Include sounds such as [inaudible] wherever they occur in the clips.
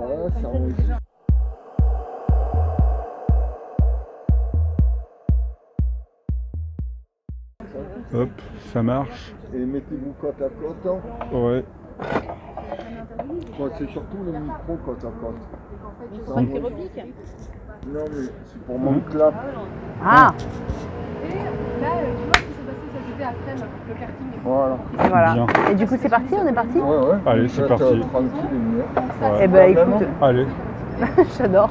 Voilà, ça enregistre. Hop, ça marche. Et mettez-vous côte à côte. hein. Ouais. Moi, c'est surtout le micro côte à côte. Ça. Non, mais c'est pour mon clap. Ah, Et là, euh, tu vois ce qui s'est le karting. Voilà. voilà. Bien. Et du coup, c'est parti, on est parti Ouais, ouais. Allez, c'est parti. euh, tranquille et. Ouais. Eh ben écoute, Allez, [laughs] j'adore.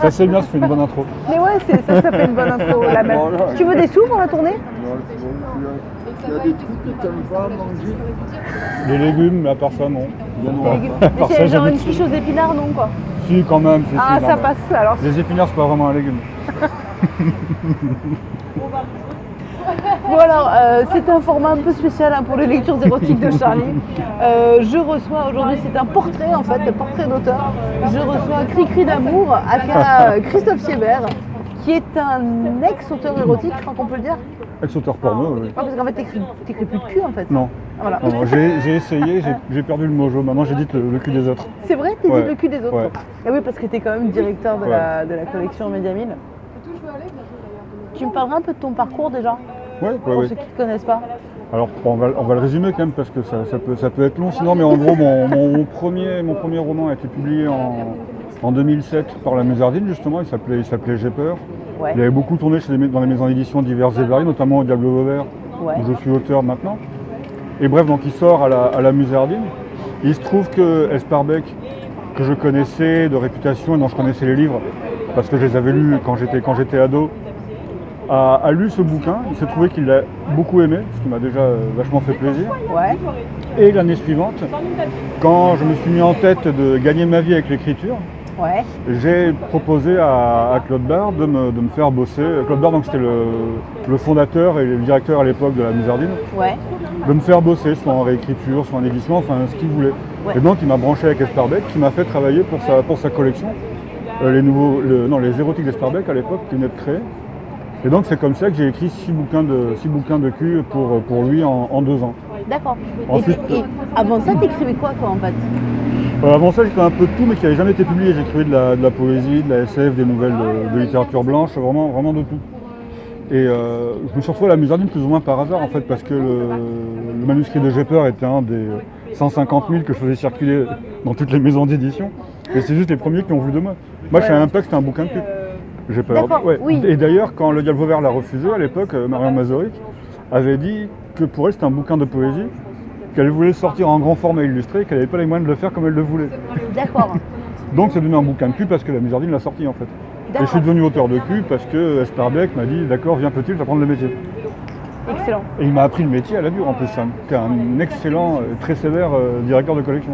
ça c'est bien, ça fait une bonne intro. Mais ouais, c'est- ça, ça fait une bonne intro. La même. Voilà. Tu veux des sous pour la tournée? Non, c'est bon, tu as- Il y a des trucs que t'aimes pas à manger. Les légumes, mais à part ça, non. Mais c'est genre une quiche aux épinards, non quoi Si, quand même. si, Ah, ça bah. passe alors. Les épinards, c'est pas vraiment un légume. [laughs] [laughs] Bon alors, euh, c'est un format un peu spécial hein, pour les lectures érotiques de Charlie. Euh, je reçois aujourd'hui, c'est un portrait en fait, un portrait d'auteur. Je reçois Cricri d'amour, aka Christophe Siebert, qui est un ex-auteur érotique, je crois qu'on peut le dire. Ex-auteur porno, oui. Parce qu'en fait, t'écris plus de cul en fait. Non, Voilà. non, non, j'ai essayé, j'ai- perdu le mojo. Maintenant, j'édite le, le cul des autres. C'est vrai, t'édites Ouais. le cul des autres? Ouais. Et oui, parce que t'es quand même directeur de, la, de la collection Mediamille. Tu me parleras un peu de ton parcours déjà, Ouais, ouais, pour ceux qui ne connaissent pas. Alors, on va, on va le résumer quand même parce que ça, ça peut, ça peut être long. Sinon, mais en gros, mon, mon premier, mon premier roman a été publié en, en 2007 par la Musardine, justement. Il s'appelait, il s'appelait J'ai peur. Ouais. Il avait beaucoup tourné chez les, dans les maisons d'édition diverses et variées, notamment au Diable Vauvert, où je suis auteur maintenant. Et bref, donc il sort à la, à la Musardine. Il se trouve que Esparbeck, que je connaissais de réputation et dont je connaissais les livres, parce que je les avais lus quand j'étais, quand j'étais ado, a, a lu ce bouquin. Il s'est trouvé qu'il l'a beaucoup aimé, ce qui m'a déjà euh, vachement fait plaisir. Ouais. Et l'année suivante, quand je me suis mis en tête de gagner ma vie avec l'écriture, Ouais. j'ai proposé à, à Claude Barre de me, de me faire bosser. Claude Barre, donc c'était le, le fondateur et le directeur à l'époque de la Musardine, Ouais. de me faire bosser, soit en réécriture, soit en édition, enfin ce qu'il voulait. Et donc il m'a branché avec Esparbeck, qui m'a fait travailler pour sa, pour sa collection, euh, les nouveaux, le- non, les érotiques d'Esparbeck à l'époque, qui venaient de créer. Et donc c'est comme ça que j'ai écrit six bouquins de, six bouquins de cul pour, pour lui en, en deux ans. D'accord. Et, Ensuite- et avant ça, t'écrivais quoi toi en fait Euh, avant ça, j'écrivais un peu de tout, mais qui n'avait jamais été publié. J'écrivais de la, de la poésie, de la SF, des nouvelles de, de littérature blanche, vraiment, vraiment de tout. Et euh, je me suis retrouvé à la Musardine plus ou moins par hasard, en fait, parce que le, le manuscrit de J'ai peur était un des 150 000 que je faisais circuler dans toutes les maisons d'édition. Et c'est juste les premiers qui ont voulu de moi. Moi, je savais même pas que c'était un bouquin de cul. J'ai peur. D'accord, oui. Et d'ailleurs, quand le Diable Vauvert l'a refusé à l'époque, euh, Marion Mazoric avait dit que pour elle, c'était un bouquin de poésie, qu'elle voulait sortir en grand format illustré, qu'elle n'avait pas les moyens de le faire comme elle le voulait. D'accord. Donc c'est devenu un bouquin de cul parce que la Musardine l'a sorti en fait. Et je suis devenu auteur de cul parce que Esparbeck m'a dit d'accord viens petit, je vais apprendre le métier? Excellent. Et il m'a appris le métier à la dure en plus. C'était un excellent, euh, très sévère euh, directeur de collection.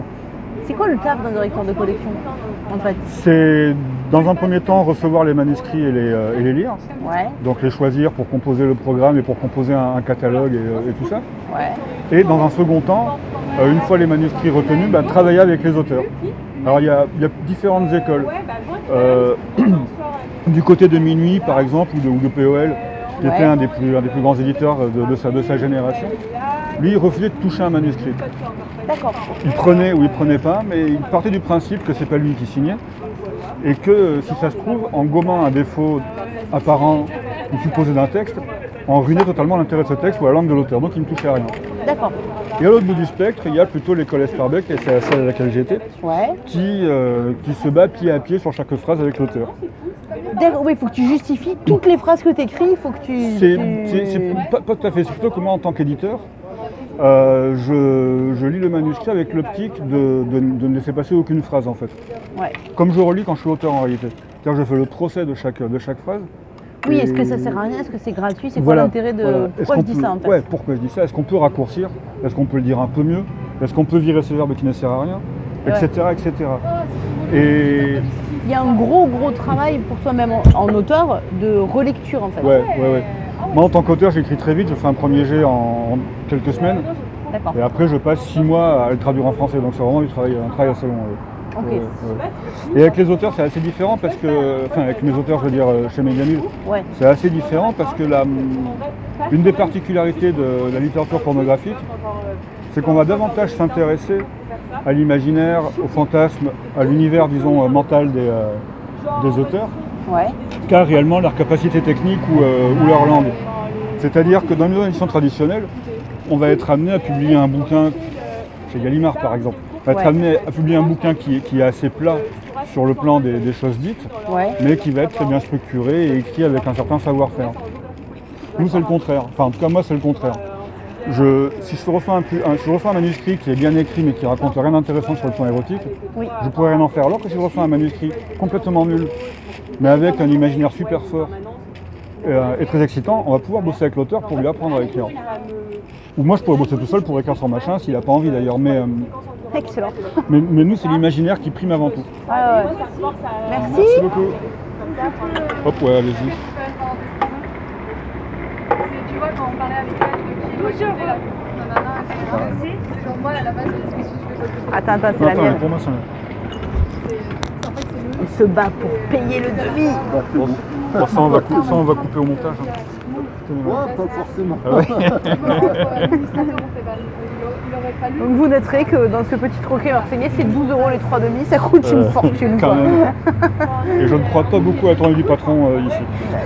C'est quoi le taf d'un directeur de collection en fait? C'est dans un premier temps recevoir les manuscrits et les, euh, et les lire, Ouais. donc les choisir pour composer le programme et pour composer un, un catalogue et, euh, et tout ça. Ouais. Et dans un second temps, euh, une fois les manuscrits retenus, bah, travailler avec les auteurs. Alors il y a, il y a différentes écoles. Euh, [clears throat] du côté de Minuit par exemple, ou de, ou de POL, qui Ouais. était un des, plus, un des plus grands éditeurs de, de sa, de sa génération, lui il refusait de toucher un manuscrit. D'accord. Il prenait ou il prenait pas, mais il partait du principe que c'est pas lui qui signait, et que si ça se trouve, en gommant un défaut apparent ou supposé d'un texte, on ruinait totalement l'intérêt de ce texte ou la langue de l'auteur, donc il ne touchait à rien. D'accord. Et à l'autre bout du spectre, il y a plutôt l'école Esparbeck, et c'est celle à laquelle j'étais, Ouais. qui, euh, qui se bat pied à pied sur chaque phrase avec l'auteur. D'accord. Oui, il faut que tu justifies toutes les phrases que tu écris. Il faut que tu. C'est tu- pas tout à fait, surtout que moi en tant qu'éditeur, euh, je, je lis le manuscrit avec l'optique de, de- de ne laisser passer aucune phrase en fait. Ouais. Comme je relis quand je suis auteur en réalité. C'est-à-dire je fais le procès de chaque, de chaque phrase. Oui, est-ce que ça sert à rien? Est-ce que c'est gratuit? C'est quoi l'intérêt de. voilà. Pourquoi je dis peut- ça en fait? Ouais, pourquoi je dis ça? Est-ce qu'on peut raccourcir? Est-ce qu'on peut le dire un peu mieux? Est-ce qu'on peut virer ce verbe qui ne sert à rien? Etc. etc. Et Il y a un gros, gros travail pour toi-même en, en auteur de relecture en fait. ouais, ouais, ouais. Moi en tant qu'auteur, j'écris très vite, je fais un premier jet en, quelques semaines. Et après, je passe six mois à le traduire en français. Donc c'est vraiment du travail, un travail assez long. ouais. Et avec les auteurs, c'est assez différent parce que, enfin avec mes auteurs, je veux dire euh, chez Mégamil, Ouais. c'est assez différent parce que la, une des particularités de la littérature pornographique, c'est qu'on va davantage s'intéresser à l'imaginaire, au fantasme, à l'univers, disons, euh, mental des, euh, des auteurs, Ouais. qu'à réellement leur capacité technique ou, euh, ou leur langue. C'est-à-dire que dans une édition traditionnelle, on va être amené à publier un bouquin, chez Gallimard par exemple, on va être Ouais. amené à publier un bouquin qui, est- qui est assez plat sur le plan des, des choses dites, Ouais. mais qui va être très bien structuré et écrit avec un certain savoir-faire. Nous, c'est le contraire. Enfin, en tout cas, moi, c'est le contraire. Je, si je reçois un, pu- un- si je reçois un manuscrit qui est bien écrit mais qui raconte rien d'intéressant sur le plan érotique, Oui. je pourrais rien en faire. Alors que si je reçois un manuscrit complètement nul, mais avec un imaginaire super fort euh, et très excitant, on va pouvoir bosser avec l'auteur pour lui apprendre à écrire. Ou moi, je pourrais bosser tout seul pour écrire son machin, s'il n'a pas envie d'ailleurs. Mais, euh, Excellent. mais, mais nous, c'est l'imaginaire qui prime avant tout. Ouais. Merci. Merci beaucoup. Hop, ouais, allez-y. Je peux faire une parenthèse C'est, tu vois, quand on parlait avec elle de qui doit quitter la nanana, etc. C'est genre moi, à la base, est-ce que si je vais voter Attends, attends, c'est la mienne. Il se bat pour payer le demi. Bon. Bon, ça, on va cou- ça, on va couper au montage. hein. Ouais, pas forcément. Ah ouais. [laughs] Donc vous noterez que dans ce petit troquet marseillais, c'est 12 euros les trois demi, ça coûte une Euh, fortune. quand Quoi. même. [laughs] Et je ne crois pas beaucoup à tourner du patron euh, ici.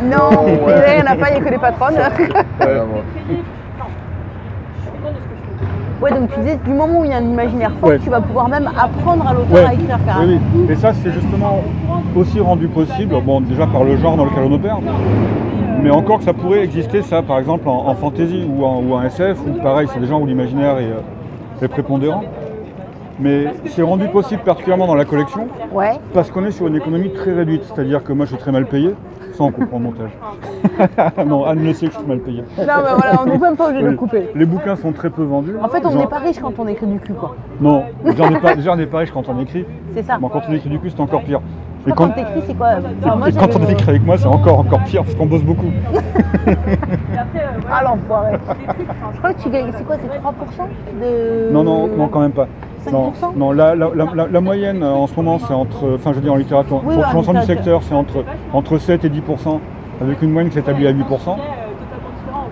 Non, il n'y en a pas, il n'y a que des patronnes. Ouais, ouais. Ouais, donc tu disais, du moment où il y a un imaginaire fort, Ouais. tu vas pouvoir même apprendre à l'auteur à écrire carrément. oui, oui. Et ça, c'est justement aussi rendu possible, bon, déjà par le genre dans lequel on opère, mais encore que ça pourrait exister, ça, par exemple, en, en fantasy ou en, ou en SF, où pareil, c'est des gens où l'imaginaire est, euh, est prépondérant. Mais c'est rendu possible particulièrement dans la collection, Ouais. parce qu'on est sur une économie très réduite, c'est-à-dire que moi je suis très mal payé, ça on comprend le montage. [laughs] non, Anne le sait que je suis mal payé. Non, mais voilà, on n'est même pas obligé de le couper. Les bouquins sont très peu vendus. En fait, on n'est pas riche quand on écrit du cul, quoi. Non, déjà on n'est pas, déjà, on n'est pas riche quand on écrit. C'est ça. Bon, quand on écrit du cul, c'est encore pire. Et Quand on t'écrit, c'est quoi Enfin, moi, et quand on écrit avec moi, c'est encore, encore pire parce qu'on bosse beaucoup. [laughs] Ah l'enfoiré. Je crois que tu gagnes, c'est quoi, c'est 3% de... Non, non, non, quand même pas. Non, 5% non la, la- la- la- la moyenne euh, en ce moment, c'est entre, enfin je veux dire en littérature, Oui, sur l'ensemble du secteur, c'est entre, entre 7 et 10% avec une moyenne qui s'établit à 8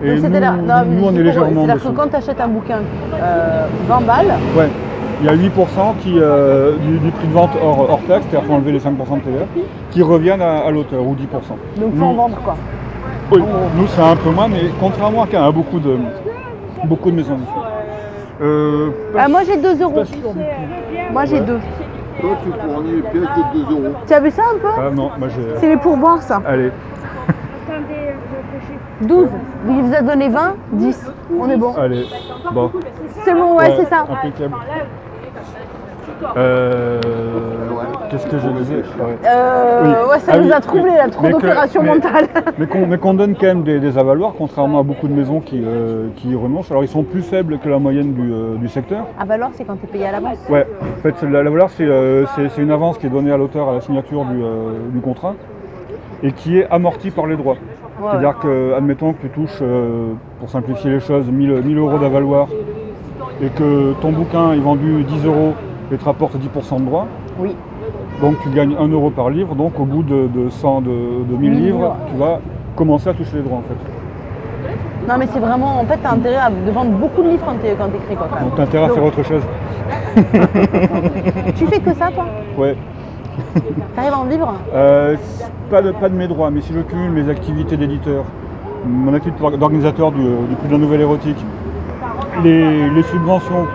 Et Donc, nous, là. Non, nous, on est pour- légèrement en C'est-à-dire que quand tu achètes un bouquin euh, 20 balles, Ouais. Il y a 8% qui, euh, du, du prix de vente hors, hors taxe, c'est-à-dire qu'il faut enlever les 5% de TVA, qui reviennent à, à l'auteur, ou 10%. donc faut Nous- en vendre quoi. Oui, nous c'est un peu moins, mais contrairement à à beaucoup de, beaucoup de maisons. Euh, pas- Ah, moi j'ai 2 euros. Moi j'ai 2. Toi, tu fournis les pièces de 2 euros. Tu as vu ça un peu Ah non, moi j'ai. C'est les pourboires ça. Allez, [laughs] 12. Il vous a donné 20, 10. On est bon. allez. Bon. C'est bon, ouais, c'est ça. Impeccable. Euh, Qu'est-ce que je disais Ouais. Euh, Oui. ouais, ça Ah nous oui, a troublé, oui. là, trop que- d'opérations mais- qu'on donne quand même des, des avaloirs, contrairement à beaucoup de maisons qui, euh, qui y renoncent. Alors ils sont plus faibles que la moyenne du, euh, du secteur. Ah alors c'est quand t'es payé à l'avance. Ouais, en fait, la, la c'est euh, c'est- une avance qui est donnée à l'auteur à la signature du, du contrat et qui est amortie par les droits. Ouais, C'est-à-dire que, admettons que tu touches, pour simplifier les choses, 1000, 1000 euros d'avaloir et que ton bouquin est vendu 10 euros et te rapporte 10% de droits, Oui. donc tu gagnes 1 euro par livre, donc au bout de, de 100, de, de 1000 1000 livres, tu vas commencer à toucher les droits en fait. Non mais c'est vraiment, en fait t'as intérêt à de vendre beaucoup de livres quand t'écris quoi quand même. Donc tu as intérêt à faire autre chose. Tu fais que ça toi? Ouais. T'arrives à en vivre? Euh, pas, de, pas de mes droits, mais si je cumule mes activités d'éditeur, mon activité d'organisateur du, du prix de la nouvelle érotique, les, les subventions,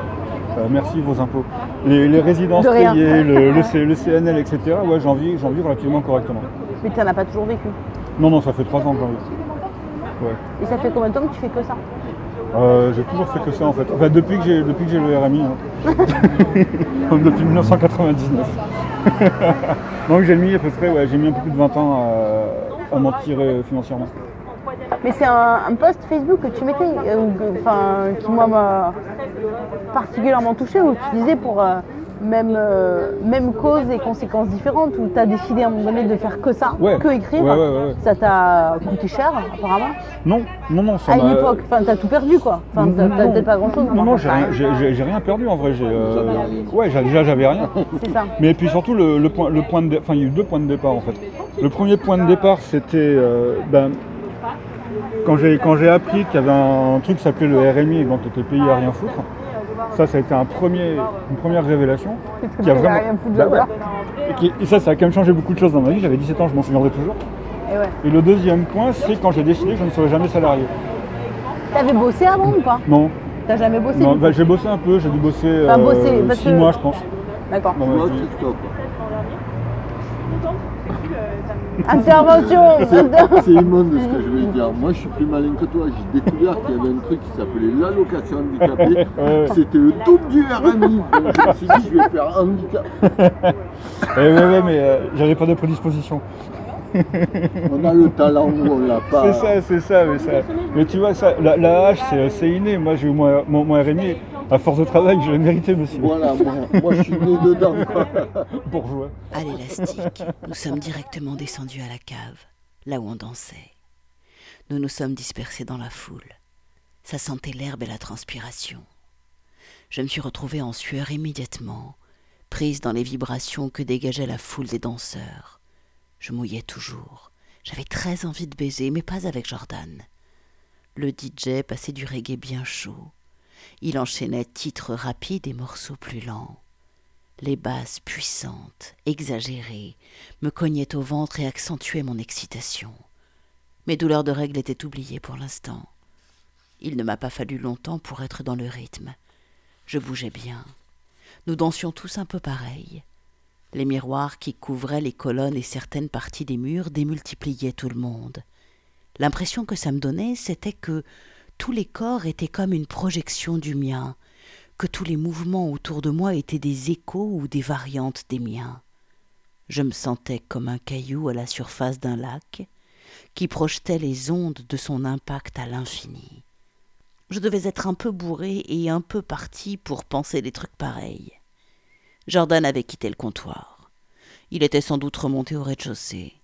euh, merci vos impôts, les, les résidences payées, le, le C- le CNL, etc., ouais, j'en vis, j'en vis relativement correctement. Mais t'en as pas toujours vécu. Non, non, ça fait trois ans que j'en vis. Ouais. Et ça fait combien de temps que tu fais que ça? Euh, j'ai toujours fait que ça en fait. Enfin, depuis que j'ai depuis que j'ai le RMI. hein. [laughs] Depuis 1999. [laughs] Donc j'ai mis à peu près, ouais, j'ai mis un peu plus de 20 ans à, à m'en tirer financièrement. Mais c'est un, un post Facebook que tu mettais, euh, enfin, qui moi m'a particulièrement touché, où tu disais pour euh, même, euh, même cause et conséquences différentes, où tu as décidé à un moment donné de faire que ça, Ouais. que écrire. Ouais, ouais. Ça t'a coûté cher apparemment. Non, non, non, ça À une époque, enfin t'as tout perdu quoi. Enfin t'as peut-être pas grand chose. Non, non, j'ai rien, rien perdu en vrai. j'ai, euh, Ouais, déjà j'avais rien. C'est ça. Mais puis surtout le, le point, le point de, dé- enfin il y a eu deux points de départ en fait. Le premier point de départ c'était euh, ben, quand j'ai quand j'ai appris qu'il y avait un, truc qui s'appelait le RMI et donc tu étais payé à rien foutre. Ça, ça a été un premier, une première révélation. Qui a [laughs] vraiment... Bah là-bas. Et, qui- et ça, ça a quand même changé beaucoup de choses dans ma vie. J'avais 17 ans, je m'en souviendrai toujours. Et ouais. Et le deuxième point, c'est quand j'ai décidé que je ne serais jamais salarié. T'avais bossé avant ou pas? Non, T'as jamais bossé non bah, j'ai bossé un peu, j'ai dû bosser Enfin, bosser, parce 6 que- mois, je pense. D'accord. dans ma vie. Intervention C'est immonde ce que je vais dire. Moi, je suis plus malin que toi. J'ai découvert qu'il y avait un truc qui s'appelait l'allocation handicapée. [laughs] C'était le double du RMI. Donc, je me suis dit, je vais faire handicap. [laughs] Eh ouais, ouais, mais euh, j'avais pas de prédisposition. On a le talent ou on l'a pas. C'est ça, c'est ça, mais ça. Mais tu vois, ça, la, la hache, c'est c'est inné. Moi, j'ai eu mon, mon, mon RMI. À force de travail, je l'ai mérité, monsieur. Voilà, moi, moi, je suis né dedans. quoi. [laughs] Bourgeois. À l'élastique, nous sommes directement descendus à la cave, là où on dansait. Nous nous sommes dispersés dans la foule. Ça sentait l'herbe et la transpiration. Je me suis retrouvée en sueur immédiatement, prise dans les vibrations que dégageait la foule des danseurs. Je mouillais toujours. J'avais très envie de baiser, mais pas avec Jordan. Le DJ passait du reggae bien chaud. Il enchaînait titres rapides et morceaux plus lents. Les basses puissantes, exagérées, me cognaient au ventre et accentuaient mon excitation. Mes douleurs de règles étaient oubliées pour l'instant. Il ne m'a pas fallu longtemps pour être dans le rythme. Je bougeais bien. Nous dansions tous un peu pareil. Les miroirs qui couvraient les colonnes et certaines parties des murs démultipliaient tout le monde. L'impression que ça me donnait, c'était que tous les corps étaient comme une projection du mien, que tous les mouvements autour de moi étaient des échos ou des variantes des miens. Je me sentais comme un caillou à la surface d'un lac qui projetait les ondes de son impact à l'infini. Je devais être un peu bourré et un peu parti pour penser des trucs pareils. Jordan avait quitté le comptoir. Il était sans doute remonté au rez-de-chaussée.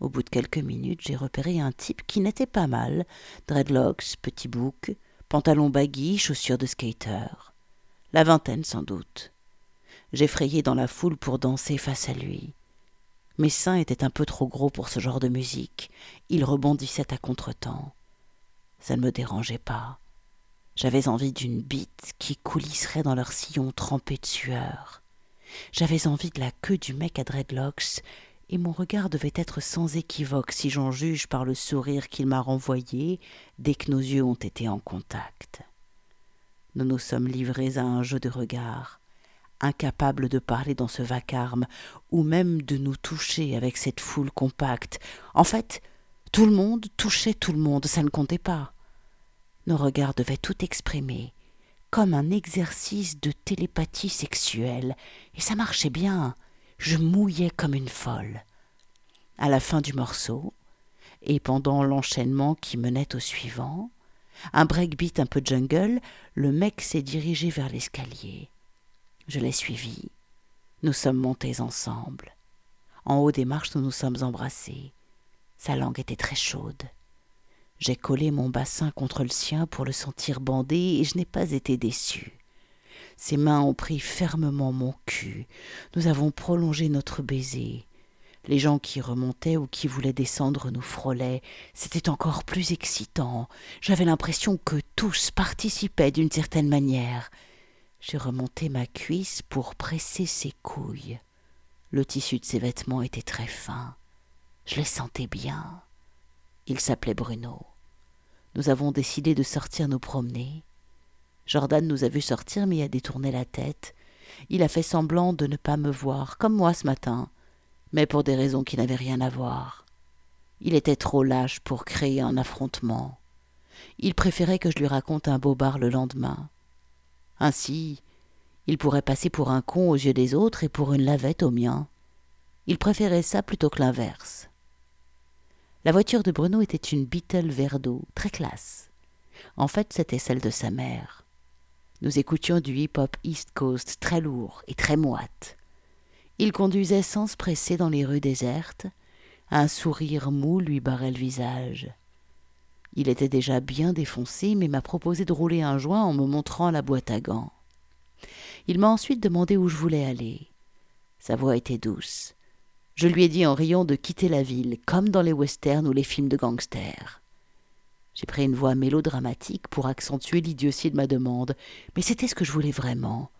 Au bout de quelques minutes, j'ai repéré un type qui n'était pas mal, dreadlocks, petit bouc, pantalon baggy, chaussures de skater. La vingtaine sans doute. J'ai frayé dans la foule pour danser face à lui. Mes seins étaient un peu trop gros pour ce genre de musique. Ils rebondissaient à contretemps. Ça ne me dérangeait pas. J'avais envie d'une bite qui coulisserait dans leur sillon trempé de sueur. J'avais envie de la queue du mec à dreadlocks, et mon regard devait être sans équivoque si j'en juge par le sourire qu'il m'a renvoyé dès que nos yeux ont été en contact. Nous nous sommes livrés à un jeu de regards, incapables de parler dans ce vacarme, ou même de nous toucher avec cette foule compacte. En fait, tout le monde touchait tout le monde, ça ne comptait pas. Nos regards devaient tout exprimer, comme un exercice de télépathie sexuelle, et ça marchait bien. Je mouillais comme une folle. À la fin du morceau, et pendant l'enchaînement qui menait au suivant, un breakbeat un peu jungle, le mec s'est dirigé vers l'escalier. Je l'ai suivi. Nous sommes montés ensemble. En haut des marches, nous nous sommes embrassés. Sa langue était très chaude. J'ai collé mon bassin contre le sien pour le sentir bandé et je n'ai pas été déçu. Ses mains ont pris fermement mon cul. Nous avons prolongé notre baiser. Les gens qui remontaient ou qui voulaient descendre nous frôlaient. C'était encore plus excitant. J'avais l'impression que tous participaient d'une certaine manière. J'ai remonté ma cuisse pour presser ses couilles. Le tissu de ses vêtements était très fin. Je les sentais bien. Il s'appelait Bruno. Nous avons décidé de sortir nous promener. Jordan nous a vus sortir, mais a détourné la tête. Il a fait semblant de ne pas me voir, comme moi ce matin, mais pour des raisons qui n'avaient rien à voir. Il était trop lâche pour créer un affrontement. Il préférait que je lui raconte un bobard le lendemain. Ainsi, il pourrait passer pour un con aux yeux des autres et pour une lavette aux miens. Il préférait ça plutôt que l'inverse. La voiture de Bruno était une Beetle vert d'eau, très classe. En fait, c'était celle de sa mère. Nous écoutions du hip-hop East Coast très lourd et très moite. Il conduisait sans se presser dans les rues désertes. Un sourire mou lui barrait le visage. Il était déjà bien défoncé, mais m'a proposé de rouler un joint en me montrant la boîte à gants. Il m'a ensuite demandé où je voulais aller. Sa voix était douce. Je lui ai dit en riant de quitter la ville, comme dans les westerns ou les films de gangsters. J'ai pris une voix mélodramatique pour accentuer l'idiotie de ma demande, mais c'était ce que je voulais vraiment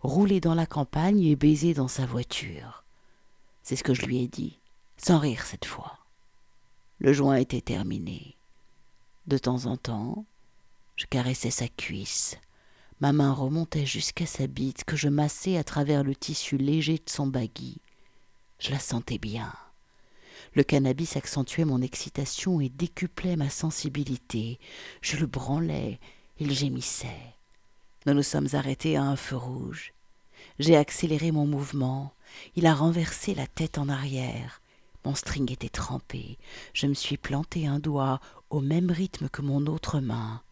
rouler dans la campagne et baiser dans sa voiture. C'est ce que je lui ai dit, sans rire cette fois. Le joint était terminé. De temps en temps, je caressais sa cuisse. Ma main remontait jusqu'à sa bite que je massais à travers le tissu léger de son baggy. Je la sentais bien. Le cannabis accentuait mon excitation et décuplait ma sensibilité. Je le branlais, il gémissait. Nous nous sommes arrêtés à un feu rouge. J'ai accéléré mon mouvement. Il a renversé la tête en arrière. Mon string était trempé. Je me suis planté un doigt au même rythme que mon autre main.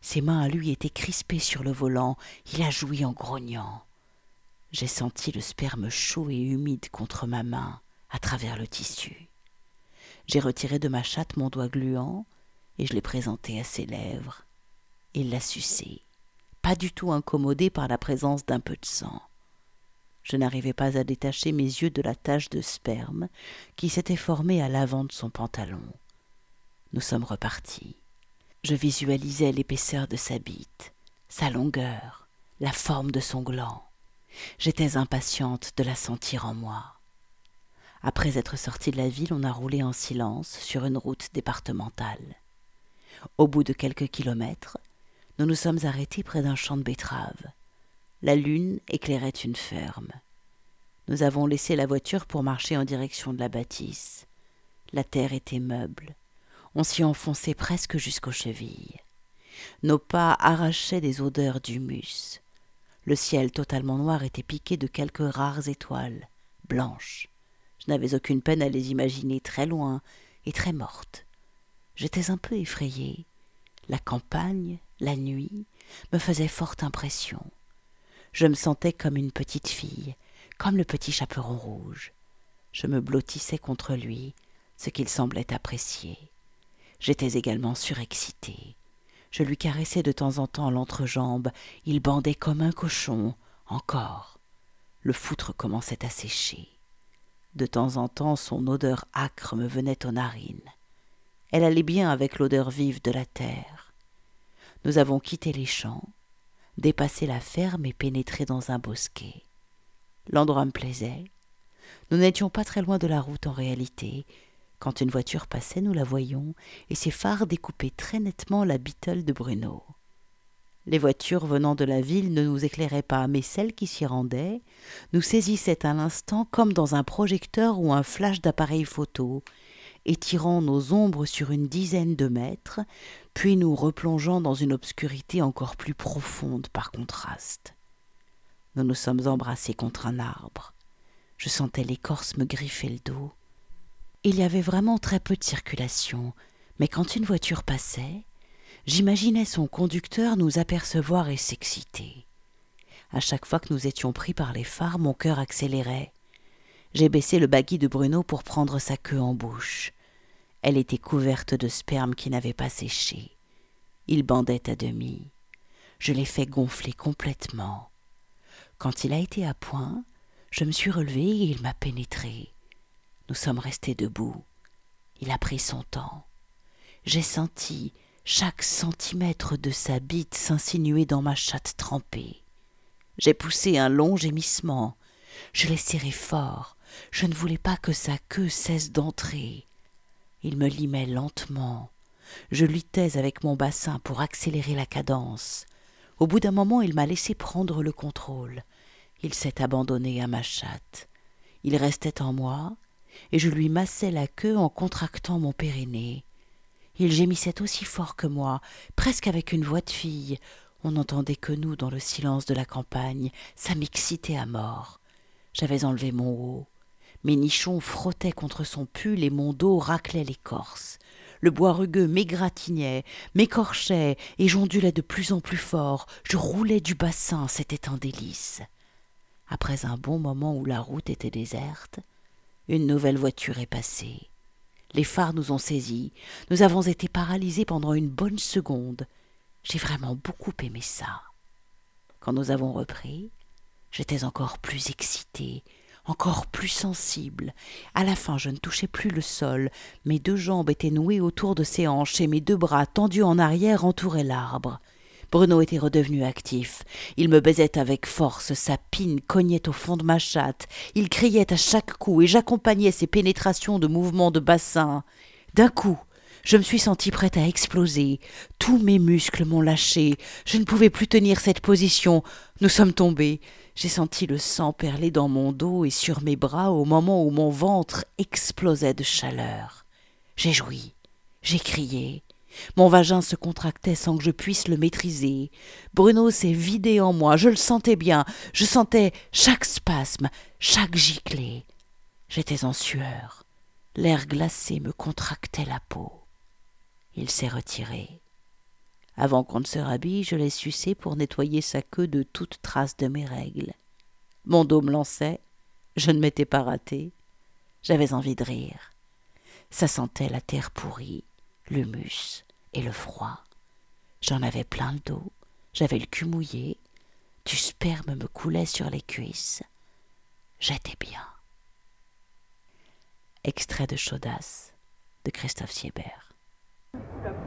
Ses mains à lui étaient crispées sur le volant. Il a joui en grognant. J'ai senti le sperme chaud et humide contre ma main, à travers le tissu. J'ai retiré de ma chatte mon doigt gluant et je l'ai présenté à ses lèvres. Il l'a sucé, pas du tout incommodé par la présence d'un peu de sang. Je n'arrivais pas à détacher mes yeux de la tache de sperme qui s'était formée à l'avant de son pantalon. Nous sommes repartis. Je visualisais l'épaisseur de sa bite, sa longueur, la forme de son gland. J'étais impatiente de la sentir en moi. Après être sortis de la ville, on a roulé en silence sur une route départementale. Au bout de quelques kilomètres, nous nous sommes arrêtés près d'un champ de betteraves. La lune éclairait une ferme. Nous avons laissé la voiture pour marcher en direction de la bâtisse. La terre était meuble. On s'y enfonçait presque jusqu'aux chevilles. Nos pas arrachaient des odeurs d'humus. Le ciel totalement noir était piqué de quelques rares étoiles, blanches. Je n'avais aucune peine à les imaginer très loin et très mortes. J'étais un peu effrayée. La campagne, la nuit, me faisait forte impression. Je me sentais comme une petite fille, comme le petit chaperon rouge. Je me blottissais contre lui, ce qu'il semblait apprécier. J'étais également surexcitée. Je lui caressais de temps en temps l'entrejambe, il bandait comme un cochon, encore. Le foutre commençait à sécher. De temps en temps son odeur âcre me venait aux narines. Elle allait bien avec l'odeur vive de la terre. Nous avons quitté les champs, dépassé la ferme et pénétré dans un bosquet. L'endroit me plaisait. Nous n'étions pas très loin de la route en réalité. Quand une voiture passait, nous la voyions, et ses phares découpaient très nettement la Beetle de Bruno. Les voitures venant de la ville ne nous éclairaient pas, mais celles qui s'y rendaient nous saisissaient à l'instant comme dans un projecteur ou un flash d'appareil photo, étirant nos ombres sur une dizaine de mètres, puis nous replongeant dans une obscurité encore plus profonde par contraste. Nous nous sommes embrassés contre un arbre. Je sentais l'écorce me griffer le dos. Il y avait vraiment très peu de circulation, mais quand une voiture passait, j'imaginais son conducteur nous apercevoir et s'exciter. À chaque fois que nous étions pris par les phares, mon cœur accélérait. J'ai baissé le baggy de Bruno pour prendre sa queue en bouche. Elle était couverte de sperme qui n'avait pas séché. Il bandait à demi. Je l'ai fait gonfler complètement. Quand il a été à point, je me suis relevée et il m'a pénétré. Nous sommes restés debout. Il a pris son temps. J'ai senti chaque centimètre de sa bite s'insinuer dans ma chatte trempée. J'ai poussé un long gémissement. Je l'ai serré fort. Je ne voulais pas que sa queue cesse d'entrer. Il me limait lentement. Je luttais avec mon bassin pour accélérer la cadence. Au bout d'un moment, il m'a laissé prendre le contrôle. Il s'est abandonné à ma chatte. Il restait en moi, et je lui massais la queue en contractant mon périnée. Il gémissait aussi fort que moi, presque avec une voix de fille. On n'entendait que nous dans le silence de la campagne. Ça m'excitait à mort. J'avais enlevé mon haut. Mes nichons frottaient contre son pull et mon dos raclait l'écorce. Le bois rugueux m'égratignait, m'écorchait, et j'ondulais de plus en plus fort. Je roulais du bassin, c'était un délice. Après un bon moment où la route était déserte, une nouvelle voiture est passée. Les phares nous ont saisis. Nous avons été paralysés pendant une bonne seconde. J'ai vraiment beaucoup aimé ça. Quand nous avons repris, j'étais encore plus excitée, encore plus sensible. À la fin, je ne touchais plus le sol. Mes deux jambes étaient nouées autour de ses hanches et mes deux bras tendus en arrière entouraient l'arbre. Bruno était redevenu actif. Il me baisait avec force, sa pine cognait au fond de ma chatte. Il criait à chaque coup et j'accompagnais ses pénétrations de mouvements de bassin. D'un coup, je me suis sentie prête à exploser. Tous mes muscles m'ont lâché. Je ne pouvais plus tenir cette position. Nous sommes tombés. J'ai senti le sang perler dans mon dos et sur mes bras au moment où mon ventre explosait de chaleur. J'ai joui. J'ai crié. Mon vagin se contractait sans que je puisse le maîtriser. Bruno s'est vidé en moi, je le sentais bien, je sentais chaque spasme, chaque giclée. J'étais en sueur. L'air glacé me contractait la peau. Il s'est retiré. Avant qu'on ne se rhabille, je l'ai sucé pour nettoyer sa queue de toute trace de mes règles. Mon dos me lançait, je ne m'étais pas raté. J'avais envie de rire. Ça sentait la terre pourrie, l'humus et le froid. J'en avais plein le dos, j'avais le cul mouillé, du sperme me coulait sur les cuisses. J'étais bien. Extrait de Chaudasse de Christophe Siebert.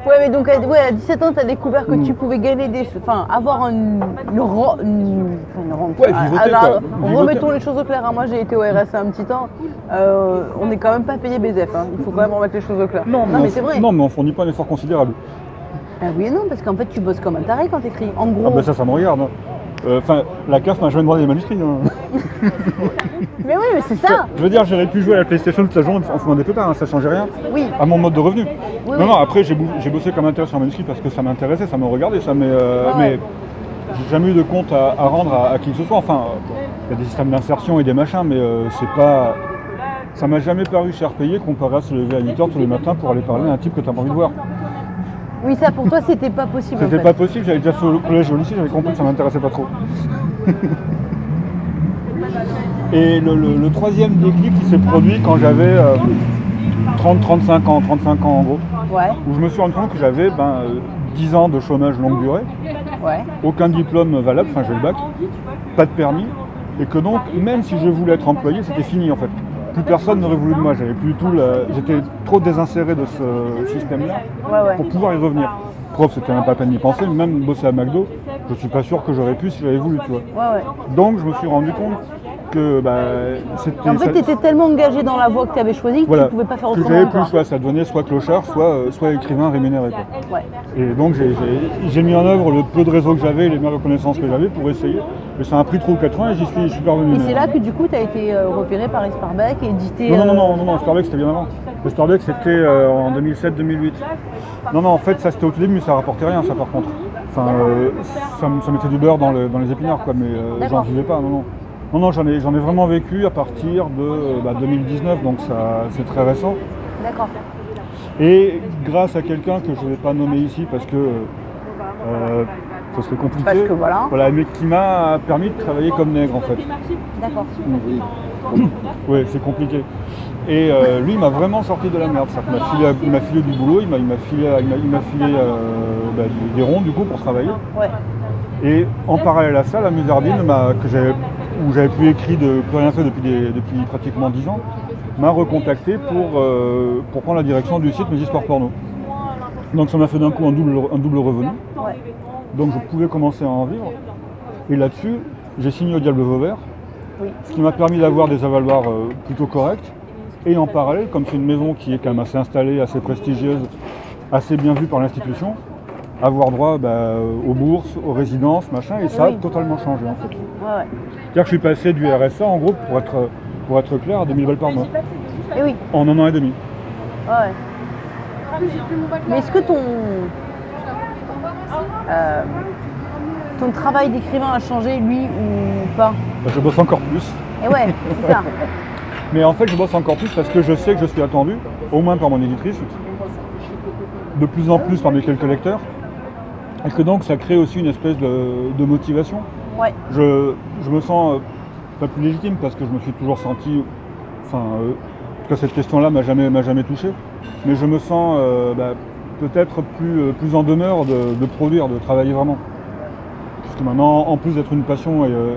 Ouais, mais donc à, ouais, à 17 ans, tu as découvert que tu pouvais gagner des. Enfin, avoir une. une, ro- une- enfin, une rente. Ouais, vivoter, Alors, quoi. Vivoter. remettons les choses au clair. hein. Moi, j'ai été au RSA un petit temps. Euh, on n'est quand même pas payé BZF. hein. Il faut quand même remettre les choses au clair. Non, mais on- c'est vrai. Non, mais on fournit pas un effort considérable. Ah oui et non, parce qu'en fait, tu bosses comme un taré quand t'écris. En gros. Ah bah ça, ça me regarde. Euh, Enfin, la CAF m'a jamais demandé des manuscrits. hein. [laughs] Mais oui, mais c'est ça. Je veux dire, j'aurais pu jouer à la PlayStation toute la journée en fumant des pétards, hein, ça changeait rien Oui. à mon mode de revenu. Oui, non, oui. non, après j'ai bossé comme intéressé sur un manuscrit parce que ça m'intéressait, ça me regardait, ça, mais, euh, Ouais, mais j'ai jamais eu de compte à, à rendre à, à qui que ce soit. Enfin, il y a des systèmes d'insertion et des machins, mais euh, c'est pas. Ça m'a jamais paru cher payé comparé à se lever à 8h tous les matins pour aller parler à un type que t'as pas envie de voir. Oui, ça pour toi, c'était pas possible. en C'était fait. pas possible, j'avais déjà fait au collège au lycée, j'avais compris que ça m'intéressait pas trop. [laughs] et le, le- le troisième déclic qui s'est produit quand j'avais euh, 30-35 ans, 35 ans en gros, Ouais, où je me suis rendu compte que j'avais ben, euh, 10 ans de chômage longue durée, ouais. aucun diplôme valable, enfin j'ai le bac, pas de permis, et que donc même si je voulais être employé, c'était fini en fait. Plus personne n'aurait voulu de moi, j'avais plus du tout la- j'étais trop désinséré de ce système-là Ouais, ouais. pour pouvoir y revenir. Prof, c'était même pas la peine d'y penser, même bosser à McDo, je suis pas sûr que j'aurais pu si j'avais voulu, tu vois. Ouais, ouais. Donc je me suis rendu compte que bah, c'était. En fait, tu étais tellement engagé dans la voie que tu avais choisie que voilà, tu pouvais pas faire que autrement. j'avais plus choix, ça devenait soit clochard, soit, euh, soit écrivain rémunéré. quoi. Ouais. Et donc j'ai- mis en œuvre le peu de réseau que j'avais, les meilleures connaissances que j'avais pour essayer. Mais ça a pris 3 ou 4 ans et j'y suis, parvenu. Et c'est là que du coup, tu as été euh, repéré par Esparbeck et édité. Non, non, non, euh, non, non, non, c'était bien avant. Le Starbucks c'était euh, en 2007-2008. Non, non, en fait ça c'était au tout début, mais ça rapportait rien ça par contre. Enfin, euh, ça, me- ça mettait du beurre dans, le- dans les épinards quoi, mais euh, j'en vivais pas, non, non. Non, non, j'en ai, j'en ai vraiment vécu à partir de euh, bah, 2019, donc ça c'est très récent. D'accord. Et grâce à quelqu'un que je ne vais pas nommer ici parce que euh, ça serait compliqué. Parce que voilà. Voilà, mais qui m'a permis de travailler comme nègre en fait. D'accord. [coughs] Oui. C'est compliqué. Et euh, lui, il m'a vraiment sorti de la merde. Qu'il m'a filé, il m'a filé du boulot, il m'a, il m'a filé, il m'a, il m'a filé euh, bah, des- ronds du coup pour travailler. Ouais. Et en parallèle à ça, la Musardine, m'a- que j'avais, où j'avais plus écrit, de, plus rien fait depuis, des- depuis pratiquement 10 ans, m'a recontacté pour, euh, pour prendre la direction du site Mes Histoires Porno. Donc ça m'a fait d'un coup un double, un double revenu. Ouais. Donc je pouvais commencer à en vivre. Et là-dessus, j'ai signé au Diable Vauvert, Oui. ce qui m'a permis d'avoir des avaloirs euh, plutôt corrects. Et en parallèle, comme c'est une maison qui est quand même assez installée, assez prestigieuse, assez bien vue par l'institution, avoir droit bah, aux bourses, aux résidences, machin, et ça Oui. a totalement changé en fait. Ouais, ouais. C'est-à-dire que je suis passé du RSA en gros, pour être, pour être clair, à 2000 balles par mois, Et oui. en un an et demi. Ouais, ouais. Mais est-ce que ton. euh, ton travail d'écrivain a changé, lui, ou pas? Bah, Je bosse encore plus. Et ouais, [laughs] c'est ça. Mais en fait, je bosse encore plus parce que je sais que je suis attendu, au moins par mon éditrice, de plus en plus par mes quelques lecteurs, et que donc ça crée aussi une espèce de, de motivation. Ouais. Je, je me sens euh, pas plus légitime parce que je me suis toujours senti, enfin, euh, en tout cas cette question-là m'a jamais, m'a jamais touché, mais je me sens euh, bah, peut-être plus, euh, plus en demeure de, de produire, de travailler vraiment. Parce que maintenant, en plus d'être une passion et, euh,